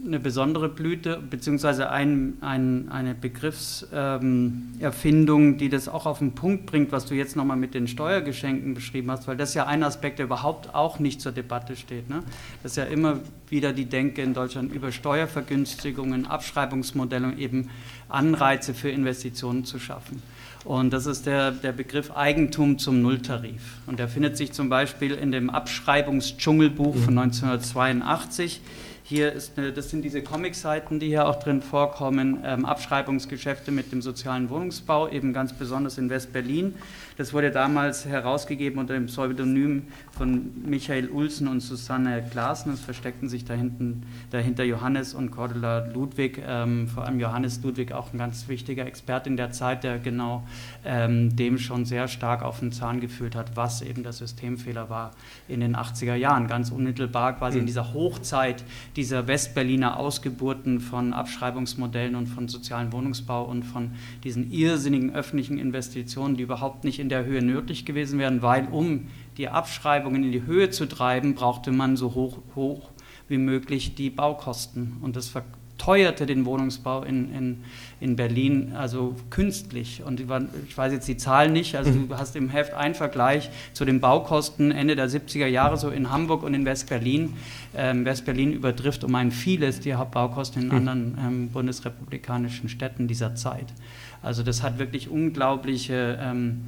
eine besondere Blüte, beziehungsweise ein, ein, eine Begriffserfindung, ähm, die das auch auf den Punkt bringt, was du jetzt nochmal mit den Steuergeschenken beschrieben hast, weil das ja ein Aspekt, der überhaupt auch nicht zur Debatte steht. Ne? Das ist ja immer wieder die Denke in Deutschland über Steuervergünstigungen, Abschreibungsmodelle und eben Anreize für Investitionen zu schaffen. Und das ist der, der Begriff Eigentum zum Nulltarif. Und der findet sich zum Beispiel in dem Abschreibungsdschungelbuch von 1982. Hier ist eine, das sind diese Comic-Seiten, die hier auch drin vorkommen, ähm, Abschreibungsgeschäfte mit dem sozialen Wohnungsbau, eben ganz besonders in West-Berlin. Das wurde damals herausgegeben unter dem Pseudonym von Michael Ulsen und Susanne Klaassen. Es versteckten sich da hinten, dahinter Johannes und Cordula Ludwig, ähm, vor allem Johannes Ludwig, auch ein ganz wichtiger Experte in der Zeit, der genau ähm, dem schon sehr stark auf den Zahn gefühlt hat, was eben der Systemfehler war in den 80er Jahren. Ganz unmittelbar quasi mhm. in dieser Hochzeit dieser Westberliner Ausgeburten von Abschreibungsmodellen und von sozialen Wohnungsbau und von diesen irrsinnigen öffentlichen Investitionen, die überhaupt nicht in in der Höhe nötig gewesen wären, weil um die Abschreibungen in die Höhe zu treiben, brauchte man so hoch, hoch wie möglich die Baukosten. Und das verteuerte den Wohnungsbau in, in, in Berlin also künstlich. Und ich weiß jetzt die Zahlen nicht, also du hast im Heft einen Vergleich zu den Baukosten Ende der 70er Jahre so in Hamburg und in West-Berlin. Ähm, West-Berlin übertrifft um ein vieles die Hauptbaukosten in anderen ähm, bundesrepublikanischen Städten dieser Zeit. Also das hat wirklich unglaubliche ähm,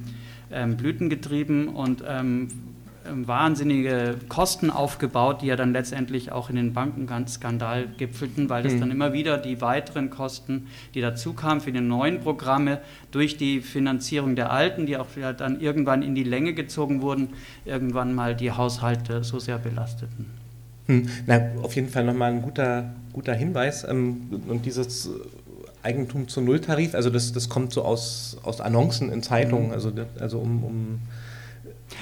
ähm, Blüten getrieben und ähm, ähm, wahnsinnige Kosten aufgebaut, die ja dann letztendlich auch in den Bankenskandal gipfelten, weil das mhm. dann immer wieder die weiteren Kosten, die dazu kamen für die neuen Programme, durch die Finanzierung der alten, die auch dann irgendwann in die Länge gezogen wurden, irgendwann mal die Haushalte so sehr belasteten. Hm. Na, auf jeden Fall nochmal ein guter, guter Hinweis. Ähm, und dieses Eigentum zu Nulltarif, also das, das kommt so aus, aus Annoncen in Zeitungen, mhm. also, also um, um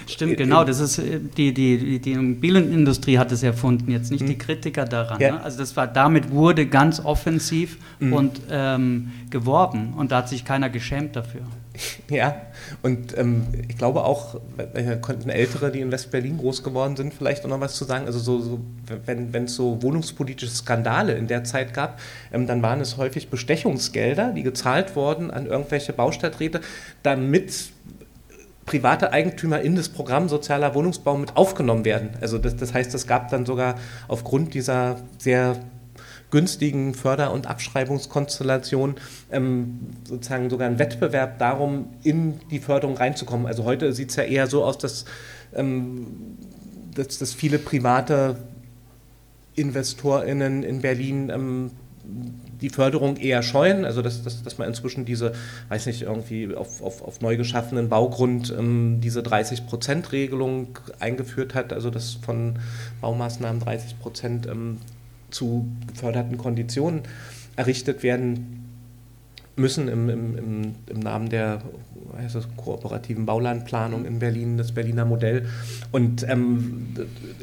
Stimmt, genau. Das ist äh, die, die, die Immobilienindustrie hat es erfunden, jetzt nicht mhm. die Kritiker daran. Ja. Ne? Also das war, damit wurde ganz offensiv mhm. und ähm, geworben und da hat sich keiner geschämt dafür. Ja, und ähm, ich glaube auch, könnten Ältere, die in West-Berlin groß geworden sind, vielleicht auch noch was zu sagen. Also so, so wenn es so wohnungspolitische Skandale in der Zeit gab, ähm, dann waren es häufig Bestechungsgelder, die gezahlt wurden an irgendwelche Baustadträte, damit private Eigentümer in das Programm sozialer Wohnungsbau mit aufgenommen werden. Also das, das heißt, es gab dann sogar aufgrund dieser sehr günstigen Förder- und Abschreibungskonstellation ähm, sozusagen sogar einen Wettbewerb darum, in die Förderung reinzukommen. Also heute sieht es ja eher so aus, dass, ähm, dass, dass viele private InvestorInnen in Berlin ähm, die Förderung eher scheuen, also dass, dass, dass man inzwischen diese, weiß nicht, irgendwie auf, auf, auf neu geschaffenen Baugrund ähm, diese 30-Prozent-Regelung eingeführt hat, also dass von Baumaßnahmen 30 Prozent ähm, zu geförderten Konditionen errichtet werden müssen im, im, im, Namen der heißt das, kooperativen Baulandplanung in Berlin, das Berliner Modell. Und ähm,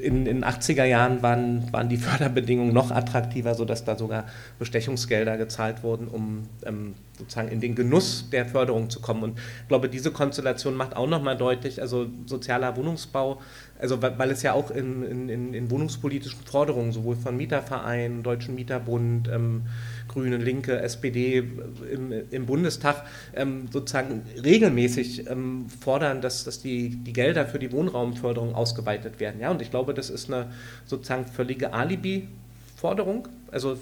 in den 80er Jahren waren, waren die Förderbedingungen noch attraktiver, sodass da sogar Bestechungsgelder gezahlt wurden, um ähm, sozusagen in den Genuss der Förderung zu kommen. Und ich glaube, diese Konstellation macht auch nochmal deutlich, also sozialer Wohnungsbau, also weil es ja auch in, in, in wohnungspolitischen Forderungen sowohl von Mietervereinen, Deutschen Mieterbund, ähm, Grüne, Linke, SPD im, im Bundestag ähm, sozusagen regelmäßig ähm, fordern, dass, dass die, die Gelder für die Wohnraumförderung ausgeweitet werden. Ja, und ich glaube, das ist eine sozusagen völlige Alibi-Forderung, also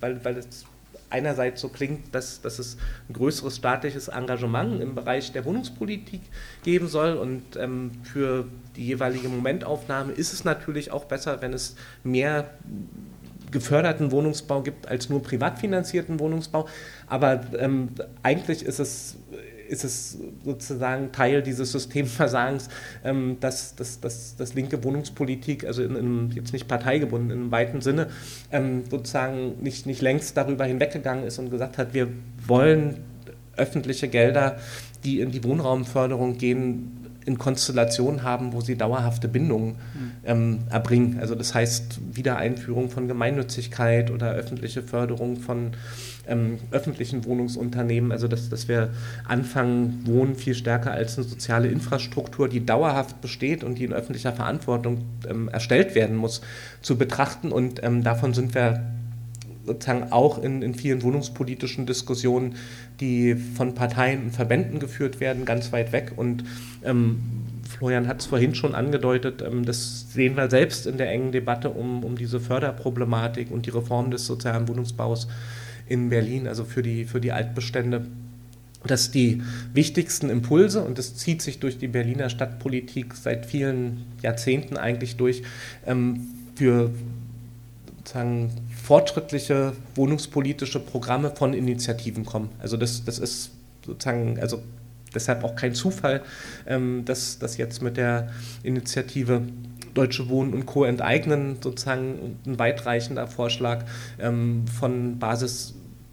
weil, weil es einerseits so klingt, dass, dass es ein größeres staatliches Engagement im Bereich der Wohnungspolitik geben soll und ähm, für die jeweilige Momentaufnahme ist es natürlich auch besser, wenn es mehr geförderten Wohnungsbau gibt als nur privat finanzierten Wohnungsbau. Aber ähm, eigentlich ist es, ist es sozusagen Teil dieses Systemversagens, ähm, dass, dass, dass, dass linke Wohnungspolitik, also in, in, jetzt nicht parteigebunden, im weiten Sinne, ähm, sozusagen nicht, nicht längst darüber hinweggegangen ist und gesagt hat, wir wollen öffentliche Gelder, die in die Wohnraumförderung gehen, in Konstellationen haben, wo sie dauerhafte Bindungen ähm, erbringen. Also das heißt Wiedereinführung von Gemeinnützigkeit oder öffentliche Förderung von ähm, öffentlichen Wohnungsunternehmen. Also dass, dass wir anfangen, Wohnen viel stärker als eine soziale Infrastruktur, die dauerhaft besteht und die in öffentlicher Verantwortung ähm, erstellt werden muss, zu betrachten. Und ähm, davon sind wir sozusagen auch in, in vielen wohnungspolitischen Diskussionen, die von Parteien und Verbänden geführt werden, ganz weit weg. Und ähm, Florian hat es vorhin schon angedeutet, ähm, das sehen wir selbst in der engen Debatte um, um diese Förderproblematik und die Reform des sozialen Wohnungsbaus in Berlin, also für die, für die Altbestände dass die wichtigsten Impulse, und das zieht sich durch die Berliner Stadtpolitik seit vielen Jahrzehnten eigentlich durch, ähm, für sozusagen fortschrittliche wohnungspolitische Programme von Initiativen kommen. Also das, das ist sozusagen, also deshalb auch kein Zufall, ähm, dass das jetzt mit der Initiative Deutsche Wohnen und Co. enteignen sozusagen ein weitreichender Vorschlag ähm, von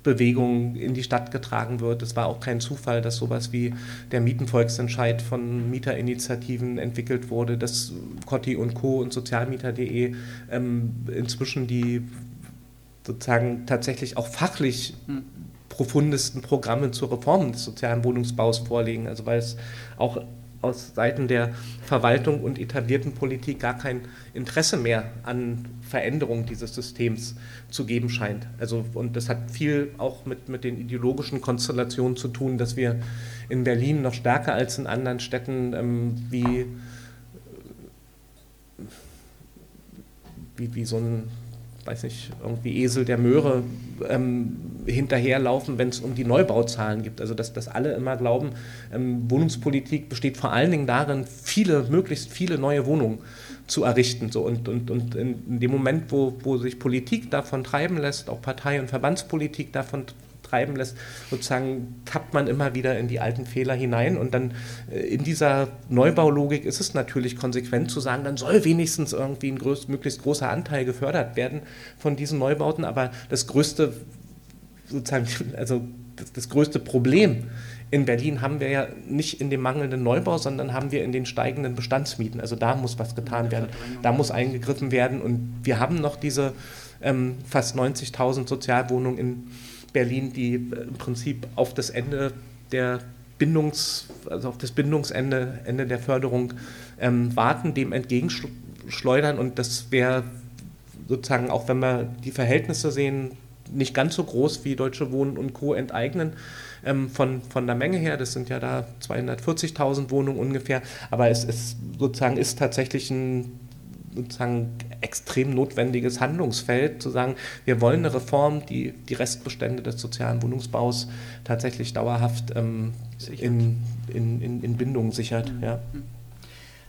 Basisbewegungen in die Stadt getragen wird. Es war auch kein Zufall, dass sowas wie der Mietenvolksentscheid von Mieterinitiativen entwickelt wurde, dass Cotti und Co. und Sozialmieter.de ähm, inzwischen die sozusagen tatsächlich auch fachlich hm profundesten Programme zur Reform des sozialen Wohnungsbaus vorlegen. Also weil es auch aus Seiten der Verwaltung und etablierten Politik gar kein Interesse mehr an Veränderung dieses Systems zu geben scheint. Also, und das hat viel auch mit, mit den ideologischen Konstellationen zu tun, dass wir in Berlin noch stärker als in anderen Städten ähm, wie, wie, wie so ein weiß nicht, irgendwie Esel der Möhre ähm, hinterherlaufen, wenn es um die Neubauzahlen geht. Also dass, dass alle immer glauben, ähm, Wohnungspolitik besteht vor allen Dingen darin, viele, möglichst viele neue Wohnungen zu errichten. So. Und, und, und in dem Moment, wo, wo sich Politik davon treiben lässt, auch Partei- und Verbandspolitik davon treiben lässt, sozusagen tappt man immer wieder in die alten Fehler hinein. Und dann äh, in dieser Neubaulogik ist es natürlich konsequent zu sagen, dann soll wenigstens irgendwie ein größ, möglichst großer Anteil gefördert werden von diesen Neubauten. Aber das größte, sozusagen, also das, das größte Problem in Berlin haben wir ja nicht in dem mangelnden Neubau, sondern haben wir in den steigenden Bestandsmieten. Also da muss was getan werden, da muss eingegriffen werden. Und wir haben noch diese ähm, fast 90.000 Sozialwohnungen in Berlin, die äh, im Prinzip auf das Ende der Bindungs, also auf das Bindungsende Ende der Förderung ähm, warten, dem entgegenschleudern. Und das wäre sozusagen, auch wenn wir die Verhältnisse sehen, nicht ganz so groß wie Deutsche Wohnen und Co. enteignen. Ähm, von, von der Menge her, das sind ja da 240.000 Wohnungen ungefähr, aber es ist sozusagen ist tatsächlich ein sozusagen extrem notwendiges Handlungsfeld, zu sagen, wir wollen eine Reform, die die Restbestände des sozialen Wohnungsbaus tatsächlich dauerhaft ähm, in, in, in, in, Bindung sichert. Mhm. Ja.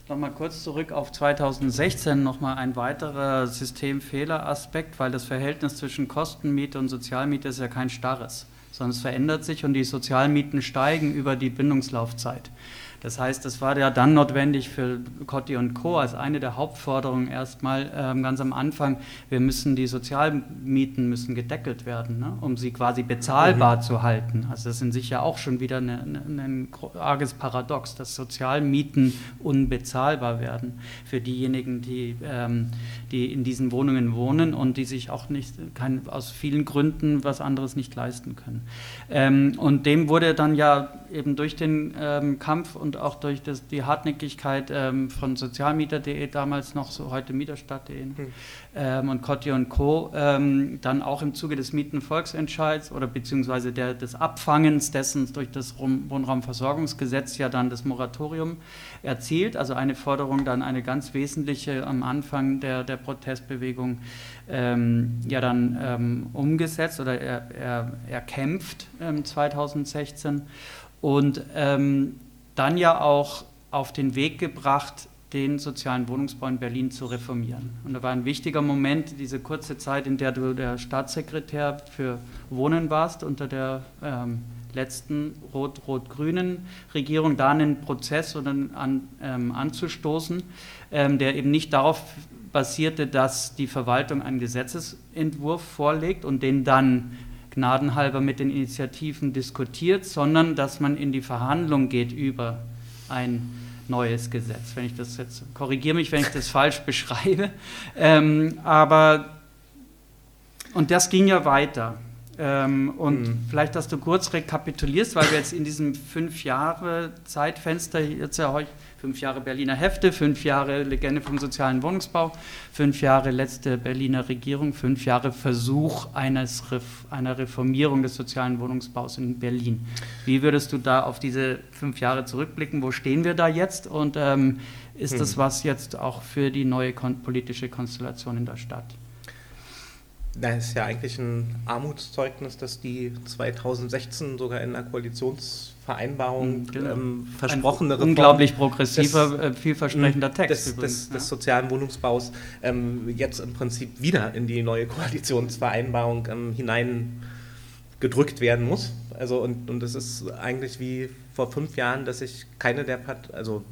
Nochmal kurz zurück auf 2016, nochmal ein weiterer Systemfehleraspekt, weil das Verhältnis zwischen Kostenmiete und Sozialmiete ist ja kein starres, sondern es verändert sich und die Sozialmieten steigen über die Bindungslaufzeit. Das heißt, es war ja dann notwendig für Cotti und Co. als eine der Hauptforderungen erstmal ähm, ganz am Anfang, wir müssen die Sozialmieten müssen gedeckelt werden, ne, um sie quasi bezahlbar mhm. zu halten. Also das ist in sich ja auch schon wieder eine, eine, ein arges Paradox, dass Sozialmieten unbezahlbar werden für diejenigen, die, ähm, die in diesen Wohnungen wohnen und die sich auch nicht kein, aus vielen Gründen was anderes nicht leisten können. Ähm, und dem wurde dann ja eben durch den ähm, Kampf und auch durch das, die Hartnäckigkeit ähm, von Sozialmieter.de damals noch, so heute Mieterstadt.de mhm. ähm, und Cotti und Co. Ähm, dann auch im Zuge des Mietenvolksentscheids oder beziehungsweise der, des Abfangens dessen durch das Wohnraumversorgungsgesetz ja dann das Moratorium erzielt. Also eine Forderung, dann eine ganz wesentliche am Anfang der, der Protestbewegung ähm, ja dann ähm, umgesetzt oder er, er, erkämpft 2016 und ähm, dann ja auch auf den Weg gebracht, den sozialen Wohnungsbau in Berlin zu reformieren. Und da war ein wichtiger Moment, diese kurze Zeit, in der du der Staatssekretär für Wohnen warst, unter der ähm, letzten rot-rot-grünen Regierung, da einen Prozess an, ähm, anzustoßen, ähm, der eben nicht darauf basierte, dass die Verwaltung einen Gesetzesentwurf vorlegt und den dann gnadenhalber mit den Initiativen diskutiert, sondern dass man in die Verhandlung geht über ein neues Gesetz. Wenn ich das jetzt korrigiere mich, wenn ich das falsch beschreibe, ähm, aber und das ging ja weiter. Ähm, und mhm. vielleicht, dass du kurz rekapitulierst, weil wir jetzt in diesem fünf Jahre Zeitfenster jetzt ja fünf Jahre Berliner Hefte, fünf Jahre Legende vom sozialen Wohnungsbau, fünf Jahre letzte Berliner Regierung, fünf Jahre Versuch eines, einer Reformierung des sozialen Wohnungsbaus in Berlin. Wie würdest du da auf diese fünf Jahre zurückblicken? Wo stehen wir da jetzt? Und ähm, ist hm. das was jetzt auch für die neue politische Konstellation in der Stadt? Das ist ja eigentlich ein Armutszeugnis, dass die 2016 sogar in einer Koalitionsvereinbarung mhm, genau. ähm, versprochene Reform unglaublich progressiver, des, äh, vielversprechender mhm, Text des, des, ja. des sozialen Wohnungsbaus ähm, jetzt im Prinzip wieder in die neue Koalitionsvereinbarung ähm, hineingedrückt werden muss. Also und, und es ist eigentlich wie vor fünf Jahren, dass sich keine der Part also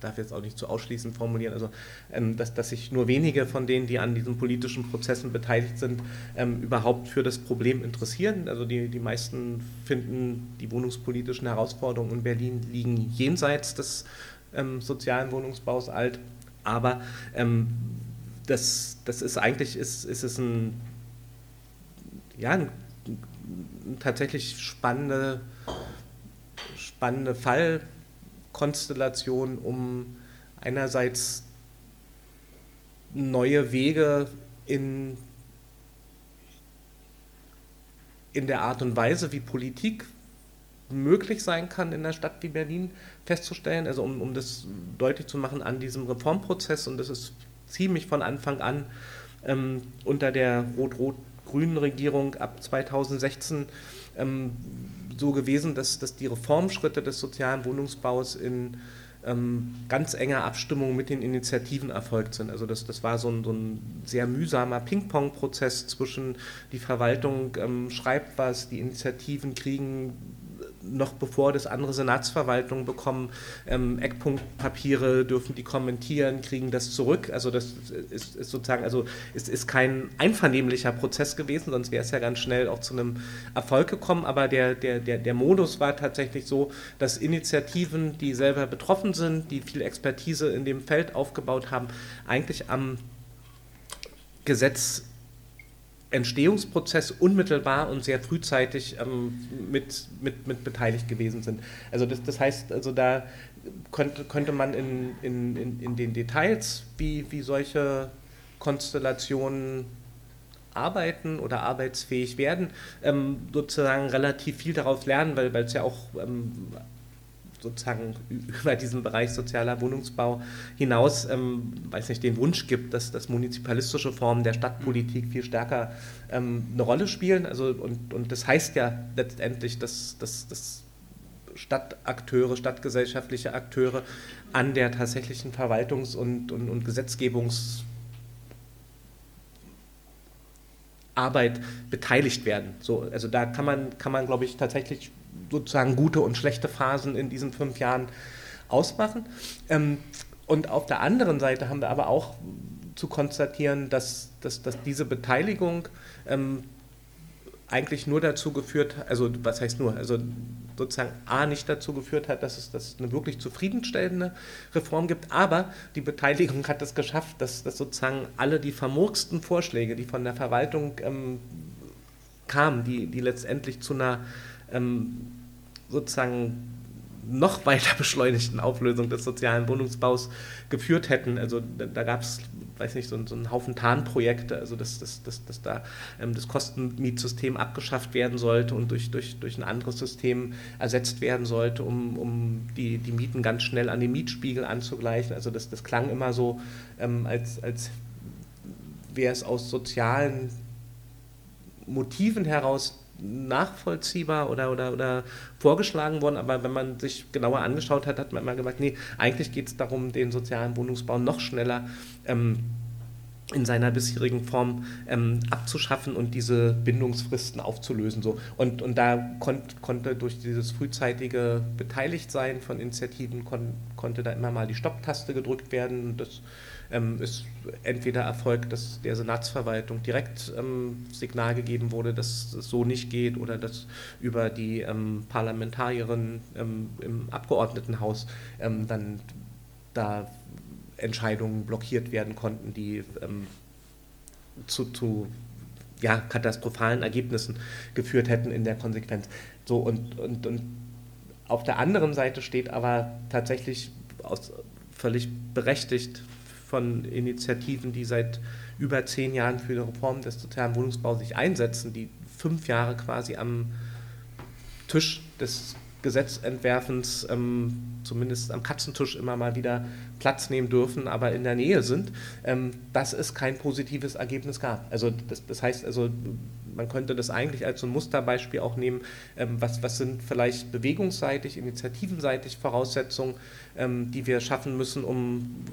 darf jetzt auch nicht zu ausschließend formulieren, also ähm, dass, dass sich nur wenige von denen, die an diesen politischen Prozessen beteiligt sind, ähm, überhaupt für das Problem interessieren. Also die, die meisten finden, die wohnungspolitischen Herausforderungen in Berlin liegen jenseits des ähm, sozialen Wohnungsbaus alt. Aber das, das ist eigentlich ist, ist es ein, ja, ein, ein tatsächlich spannende, spannende Fall Konstellation, um einerseits neue Wege in, in der Art und Weise, wie Politik möglich sein kann in einer Stadt wie Berlin festzustellen, also um, um das deutlich zu machen an diesem Reformprozess. Und das ist ziemlich von Anfang an ähm, unter der rot-rot-grünen Regierung ab 2016 ähm, so gewesen, dass, dass die Reformschritte des sozialen Wohnungsbaus in ähm, ganz enger Abstimmung mit den Initiativen erfolgt sind. Also das, das war so ein, so ein sehr mühsamer Ping-Pong-Prozess zwischen die Verwaltung ähm, schreibt was, die Initiativen kriegen noch bevor das andere Senatsverwaltungen bekommen, ähm, Eckpunktpapiere, dürfen die kommentieren, kriegen das zurück. Also das ist, ist sozusagen, also es ist kein einvernehmlicher Prozess gewesen, sonst wäre es ja ganz schnell auch zu einem Erfolg gekommen. Aber der, der, der, der Modus war tatsächlich so, dass Initiativen, die selber betroffen sind, die viel Expertise in dem Feld aufgebaut haben, eigentlich am Gesetz Entstehungsprozess unmittelbar und sehr frühzeitig ähm, mit, mit, mit beteiligt gewesen sind. Also das, das heißt, also da könnte, könnte man in, in, in, in den Details, wie, wie solche Konstellationen arbeiten oder arbeitsfähig werden, ähm, sozusagen relativ viel daraus lernen, weil es ja auch ähm, sozusagen über diesen Bereich sozialer Wohnungsbau hinaus, ähm, weiß nicht, den Wunsch gibt, dass, dass municipalistische Formen der Stadtpolitik viel stärker ähm, eine Rolle spielen. Also, und, und das heißt ja letztendlich, dass, dass, dass Stadtakteure, stadtgesellschaftliche Akteure an der tatsächlichen Verwaltungs- und, und, und Gesetzgebungs- Arbeit beteiligt werden. So, also da kann man, kann man, glaube ich, tatsächlich sozusagen gute und schlechte Phasen in diesen fünf Jahren ausmachen. Ähm, und auf der anderen Seite haben wir aber auch zu konstatieren, dass, dass, dass diese Beteiligung ähm, eigentlich nur dazu geführt, also was heißt nur, also sozusagen A nicht dazu geführt hat, dass es, dass es eine wirklich zufriedenstellende Reform gibt, aber die Beteiligung hat es geschafft, dass, dass sozusagen alle die vermurksten Vorschläge, die von der Verwaltung ähm, kamen, die, die letztendlich zu einer ähm, sozusagen noch weiter beschleunigten Auflösung des sozialen Wohnungsbaus geführt hätten. Also da, da gab es, weiß nicht, so, so einen Haufen Tarnprojekte, also dass, dass, dass, dass da ähm, das Kostenmietsystem abgeschafft werden sollte und durch, durch, durch ein anderes System ersetzt werden sollte, um, um die, die Mieten ganz schnell an den Mietspiegel anzugleichen. Also das, das klang immer so, ähm, als, als wäre es aus sozialen Motiven heraus nachvollziehbar oder, oder, oder vorgeschlagen worden, aber wenn man sich genauer angeschaut hat, hat man immer gesagt, nee, eigentlich geht es darum, den sozialen Wohnungsbau noch schneller ähm, in seiner bisherigen Form ähm, abzuschaffen und diese Bindungsfristen aufzulösen. So. Und, und da konnt, konnte durch dieses frühzeitige Beteiligtsein von Initiativen kon, konnte da immer mal die Stopptaste gedrückt werden. Das ähm, ist entweder erfolgt, dass der Senatsverwaltung direkt ähm, Signal gegeben wurde, dass es so nicht geht oder dass über die ähm, Parlamentarierin ähm, im Abgeordnetenhaus ähm, dann da Entscheidungen blockiert werden konnten, die ähm, zu, zu ja, katastrophalen Ergebnissen geführt hätten in der Konsequenz. So und, und, und auf der anderen Seite steht aber tatsächlich aus, völlig berechtigt von Initiativen, die seit über zehn Jahren für die Reform des sozialen Wohnungsbaus sich einsetzen, die fünf Jahre quasi am Tisch des Gesetzentwerfens, ähm, zumindest am Katzentisch immer mal wieder Platz nehmen dürfen, aber in der Nähe sind, ähm, dass es kein positives Ergebnis gab. Also das, das heißt also, man könnte das eigentlich als so ein Musterbeispiel auch nehmen, ähm, was, was sind vielleicht bewegungsseitig, initiativenseitig Voraussetzungen, ähm, die wir schaffen müssen, um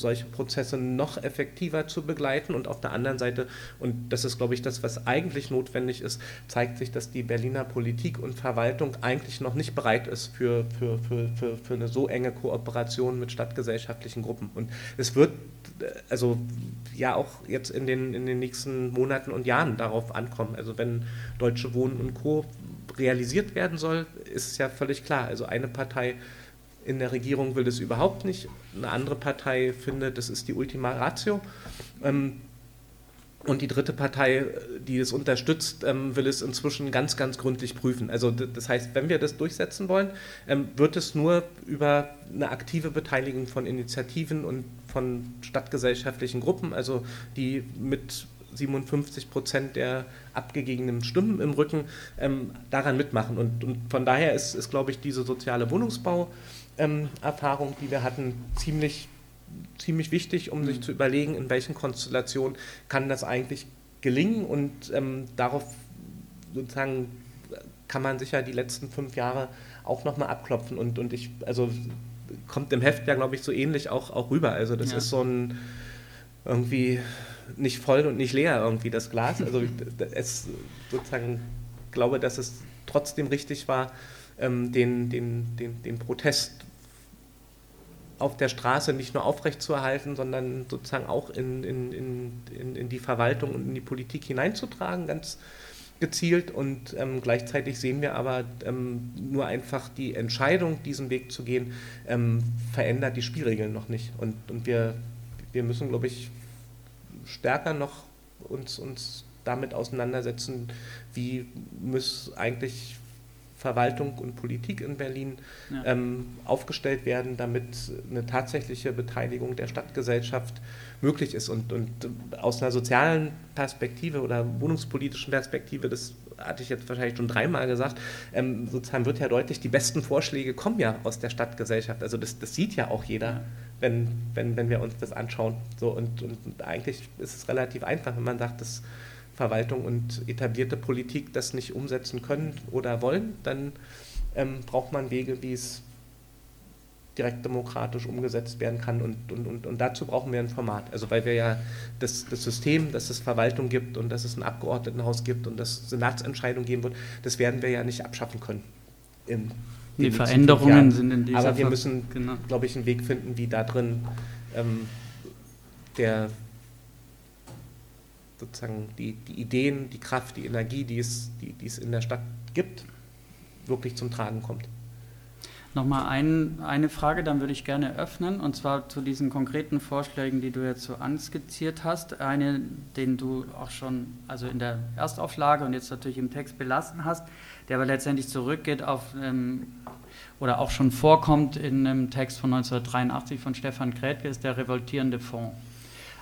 solche Prozesse noch effektiver zu begleiten. Und auf der anderen Seite, und das ist, glaube ich, das, was eigentlich notwendig ist, zeigt sich, dass die Berliner Politik und Verwaltung eigentlich noch nicht bereit ist für, für, für, für, für eine so enge Kooperation mit stadtgesellschaftlichen Gruppen. Und es wird äh, also ja auch jetzt in den, in den nächsten Monaten und Jahren darauf ankommen. Also wenn Deutsche Wohnen und Co. realisiert werden soll, ist es ja völlig klar. Also eine Partei in der Regierung will das überhaupt nicht. Eine andere Partei findet, das ist die Ultima Ratio. Ähm, und die dritte Partei, die es unterstützt, ähm, will es inzwischen ganz, ganz gründlich prüfen. Also das heißt, wenn wir das durchsetzen wollen, ähm, wird es nur über eine aktive Beteiligung von Initiativen und von stadtgesellschaftlichen Gruppen, also die mit 57 Prozent der abgegebenen Stimmen im Rücken ähm, daran mitmachen. Und, und, von daher ist, ist, glaube ich, diese soziale Wohnungsbau-Erfahrung, ähm, die wir hatten, ziemlich, ziemlich wichtig, um mhm. sich zu überlegen, in welchen Konstellationen kann das eigentlich gelingen. Und ähm, darauf sozusagen kann man sicher die letzten fünf Jahre auch nochmal abklopfen. Und, und ich, also kommt im Heft ja, glaube ich, so ähnlich auch, auch rüber. Also das ja. ist so ein irgendwie nicht voll und nicht leer irgendwie das Glas. Also es sozusagen glaube, dass es trotzdem richtig war, ähm, den, den, den, den Protest auf der Straße nicht nur aufrechtzuerhalten, sondern sozusagen auch in, in, in, in, die Verwaltung und in die Politik hineinzutragen, ganz gezielt. Und ähm, gleichzeitig sehen wir aber ähm, nur einfach die Entscheidung, diesen Weg zu gehen, ähm, verändert die Spielregeln noch nicht. Und, und wir, wir müssen, glaube ich, stärker noch uns, uns damit auseinandersetzen, wie muss eigentlich Verwaltung und Politik in Berlin ja. ähm, aufgestellt werden, damit eine tatsächliche Beteiligung der Stadtgesellschaft möglich ist. Und, und aus einer sozialen Perspektive oder wohnungspolitischen Perspektive, das hatte ich jetzt wahrscheinlich schon dreimal gesagt, ähm, sozusagen wird ja deutlich, die besten Vorschläge kommen ja aus der Stadtgesellschaft. Also das, das sieht ja auch jeder. Ja wenn, wenn, wenn wir uns das anschauen. So, und, und eigentlich ist es relativ einfach, wenn man sagt, dass Verwaltung und etablierte Politik das nicht umsetzen können oder wollen, dann ähm, braucht man Wege, wie es direkt demokratisch umgesetzt werden kann. Und, und, und, und dazu brauchen wir ein Format. Also weil wir ja das, das System, dass es Verwaltung gibt und dass es ein Abgeordnetenhaus gibt und dass es Senatsentscheidungen geben wird, das werden wir ja nicht abschaffen können die Veränderungen sind in dieser Aber wir müssen, genau. glaube ich, einen Weg finden, wie da drin ähm, der sozusagen die, die Ideen, die Kraft, die Energie, die es, die, die es in der Stadt gibt, wirklich zum Tragen kommt. Nochmal ein, eine Frage, dann würde ich gerne öffnen, und zwar zu diesen konkreten Vorschlägen, die du jetzt so anskizziert hast. Eine, den du auch schon also in der Erstauflage und jetzt natürlich im Text belassen hast, der aber letztendlich zurückgeht auf ähm, oder auch schon vorkommt in einem Text von 1983 von Stefan Krätke, ist der revoltierende Fonds.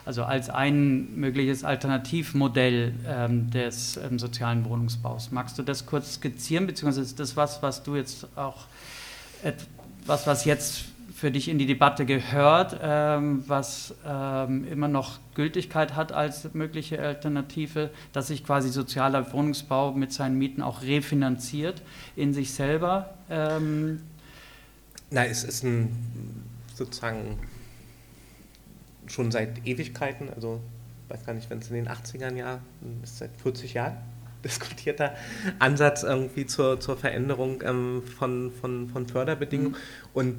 Also als ein mögliches Alternativmodell ähm, des ähm, sozialen Wohnungsbaus. Magst du das kurz skizzieren, beziehungsweise ist das was, was du jetzt auch etwas, was jetzt für dich in die Debatte gehört, ähm, was ähm, immer noch Gültigkeit hat als mögliche Alternative, dass sich quasi sozialer Wohnungsbau mit seinen Mieten auch refinanziert in sich selber? Ähm Na, es ist ein sozusagen schon seit Ewigkeiten, also ich weiß gar nicht, wenn es in den 80ern Jahren ist, seit 40 Jahren diskutierter Ansatz irgendwie zur, zur Veränderung ähm, von, von, von Förderbedingungen. Mhm. Und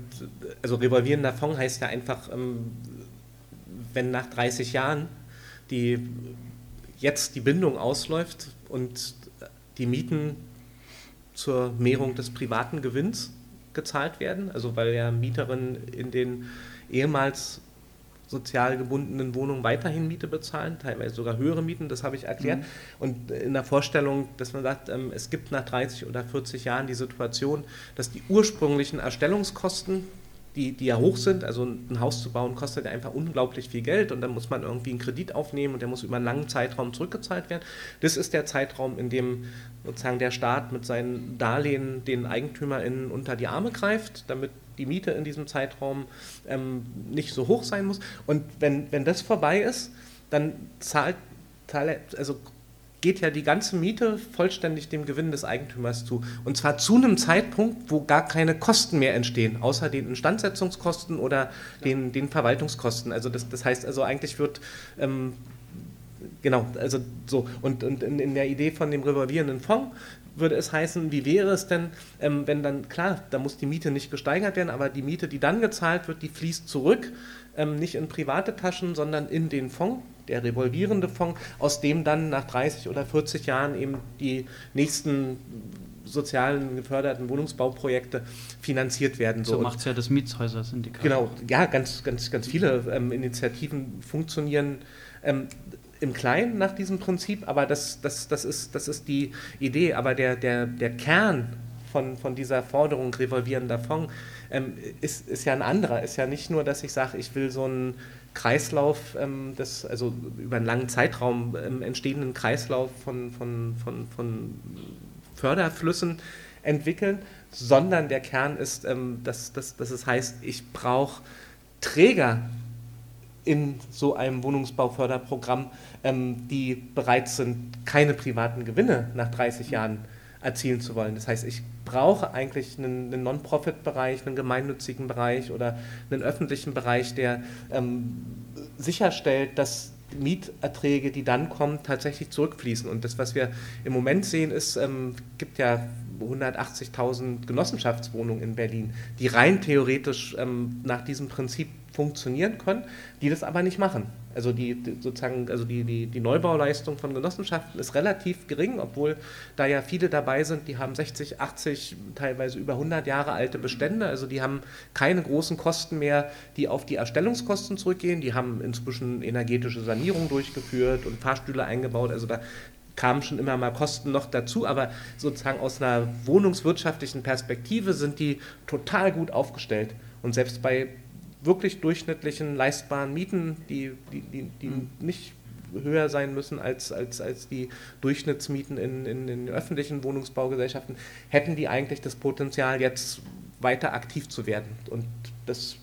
also revolvierender Fonds heißt ja einfach, ähm, wenn nach 30 Jahren die jetzt die Bindung ausläuft und die Mieten zur Mehrung des privaten Gewinns gezahlt werden, also weil ja Mieterinnen in den ehemals sozial gebundenen Wohnungen weiterhin Miete bezahlen, teilweise sogar höhere Mieten, das habe ich erklärt. Mhm. Und in der Vorstellung, dass man sagt, ähm, es gibt nach 30 oder 40 Jahren die Situation, dass die ursprünglichen Erstellungskosten die, die ja hoch sind. Also ein Haus zu bauen kostet ja einfach unglaublich viel Geld und dann muss man irgendwie einen Kredit aufnehmen und der muss über einen langen Zeitraum zurückgezahlt werden. Das ist der Zeitraum, in dem sozusagen der Staat mit seinen Darlehen den EigentümerInnen unter die Arme greift, damit die Miete in diesem Zeitraum ähm, nicht so hoch sein muss. Und wenn, wenn das vorbei ist, dann zahlt, also geht ja die ganze Miete vollständig dem Gewinn des Eigentümers zu. Und zwar zu einem Zeitpunkt, wo gar keine Kosten mehr entstehen, außer den Instandsetzungskosten oder den, den Verwaltungskosten. Also das, das heißt also eigentlich wird ähm, genau, also so. Und, und in, in, der Idee von dem revolvierenden Fonds würde es heißen, wie wäre es denn, ähm, wenn dann, klar, da muss die Miete nicht gesteigert werden, aber die Miete, die dann gezahlt wird, die fließt zurück, ähm, nicht in private Taschen, sondern in den Fonds, der revolvierende Fonds, aus dem dann nach 30 oder 40 Jahren eben die nächsten sozialen geförderten Wohnungsbauprojekte finanziert werden. So, so macht es ja das Mietshäuser-Syndikat. Genau, ja, ganz, ganz, ganz viele ähm, Initiativen funktionieren ähm, im Kleinen nach diesem Prinzip, aber das, das, das, ist, das ist die Idee. Aber der, der, der Kern von, von dieser Forderung revolvierender Fonds ähm, ist, ist ja ein anderer. Ist ja nicht nur, dass ich sage, ich will so einen Kreislauf, ähm, des, also über einen langen Zeitraum ähm, entstehenden Kreislauf von, von, von, von Förderflüssen entwickeln, sondern der Kern ist, ähm, dass, dass, dass es heißt, ich brauche Träger in so einem Wohnungsbauförderprogramm, ähm, die bereit sind, keine privaten Gewinne nach 30 Jahren erzielen zu wollen. Das heißt, ich brauche eigentlich einen, einen Non-Profit-Bereich, einen gemeinnützigen Bereich oder einen öffentlichen Bereich, der ähm, sicherstellt, dass Mieterträge, die dann kommen, tatsächlich zurückfließen. Und das, was wir im Moment sehen, ist, ähm, gibt ja 180.000 Genossenschaftswohnungen in Berlin, die rein theoretisch ähm, nach diesem Prinzip funktionieren können, die das aber nicht machen. Also die, die sozusagen, also die, die, die Neubauleistung von Genossenschaften ist relativ gering, obwohl da ja viele dabei sind, die haben 60, 80, teilweise über 100 Jahre alte Bestände, also die haben keine großen Kosten mehr, die auf die Erstellungskosten zurückgehen, die haben inzwischen energetische Sanierung durchgeführt und Fahrstühle eingebaut, also da kamen schon immer mal Kosten noch dazu, aber sozusagen aus einer wohnungswirtschaftlichen Perspektive sind die total gut aufgestellt. Und selbst bei wirklich durchschnittlichen leistbaren Mieten, die, die, die, die mhm. nicht höher sein müssen als, als, als die Durchschnittsmieten in, in, in öffentlichen Wohnungsbaugesellschaften, hätten die eigentlich das Potenzial, jetzt weiter aktiv zu werden. Und das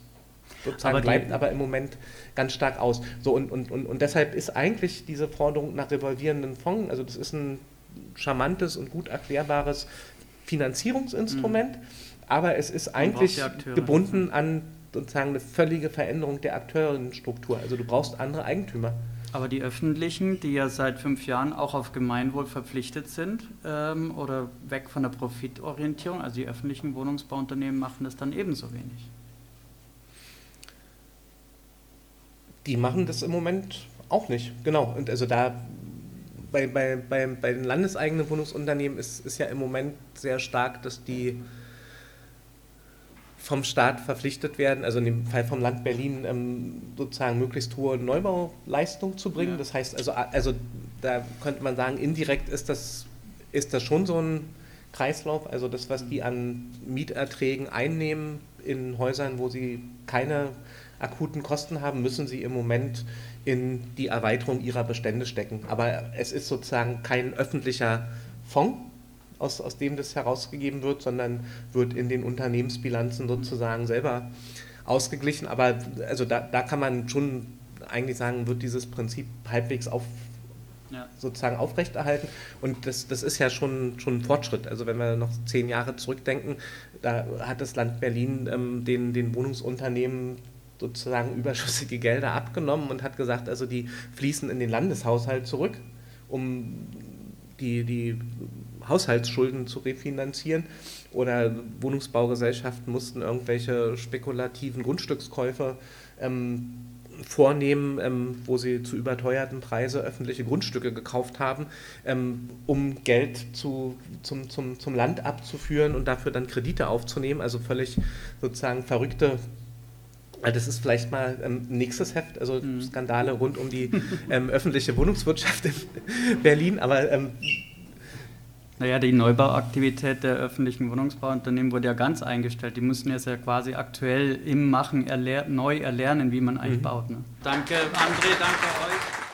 sozusagen aber bleibt aber im Moment ganz stark aus. So, und, und, und, und deshalb ist eigentlich diese Forderung nach revolvierenden Fonds, also das ist ein charmantes und gut erklärbares Finanzierungsinstrument, mhm. aber es ist eigentlich gebunden an sozusagen eine völlige Veränderung der Akteurenstruktur. Also du brauchst andere Eigentümer. Aber die öffentlichen, die ja seit fünf Jahren auch auf Gemeinwohl verpflichtet sind ähm, oder weg von der Profitorientierung, also die öffentlichen Wohnungsbauunternehmen machen das dann ebenso wenig. Die machen das im Moment auch nicht, genau. Und also da bei, bei, bei, bei den landeseigenen Wohnungsunternehmen ist, ist ja im Moment sehr stark, dass die vom Staat verpflichtet werden, also in dem Fall vom Land Berlin ähm, sozusagen möglichst hohe Neubauleistung zu bringen. Ja. Das heißt, also, also da könnte man sagen, indirekt ist das, ist das schon so ein Kreislauf, also das, was die an Mieterträgen einnehmen in Häusern, wo sie keine akuten Kosten haben, müssen sie im Moment in die Erweiterung ihrer Bestände stecken. Aber es ist sozusagen kein öffentlicher Fonds, aus, aus dem das herausgegeben wird, sondern wird in den Unternehmensbilanzen sozusagen selber ausgeglichen. Aber also da, da kann man schon eigentlich sagen, wird dieses Prinzip halbwegs auf, ja. sozusagen aufrechterhalten. Und das, das ist ja schon, schon ein Fortschritt. Also wenn wir noch zehn Jahre zurückdenken, da hat das Land Berlin ähm, den, den Wohnungsunternehmen sozusagen überschüssige Gelder abgenommen und hat gesagt, also die fließen in den Landeshaushalt zurück, um die, die Haushaltsschulden zu refinanzieren oder Wohnungsbaugesellschaften mussten irgendwelche spekulativen Grundstückskäufe ähm, vornehmen, ähm, wo sie zu überteuerten Preisen öffentliche Grundstücke gekauft haben, ähm, um Geld zu, zum, zum, zum Land abzuführen und dafür dann Kredite aufzunehmen. Also völlig sozusagen verrückte das ist vielleicht mal ähm, nächstes Heft, also mhm. Skandale rund um die ähm, öffentliche Wohnungswirtschaft in Berlin, aber ähm, Naja, die Neubauaktivität der öffentlichen Wohnungsbauunternehmen wurde ja ganz eingestellt. Die mussten jetzt ja quasi aktuell im Machen erler neu erlernen, wie man eigentlich mhm. baut. Ne? Danke, André, danke euch.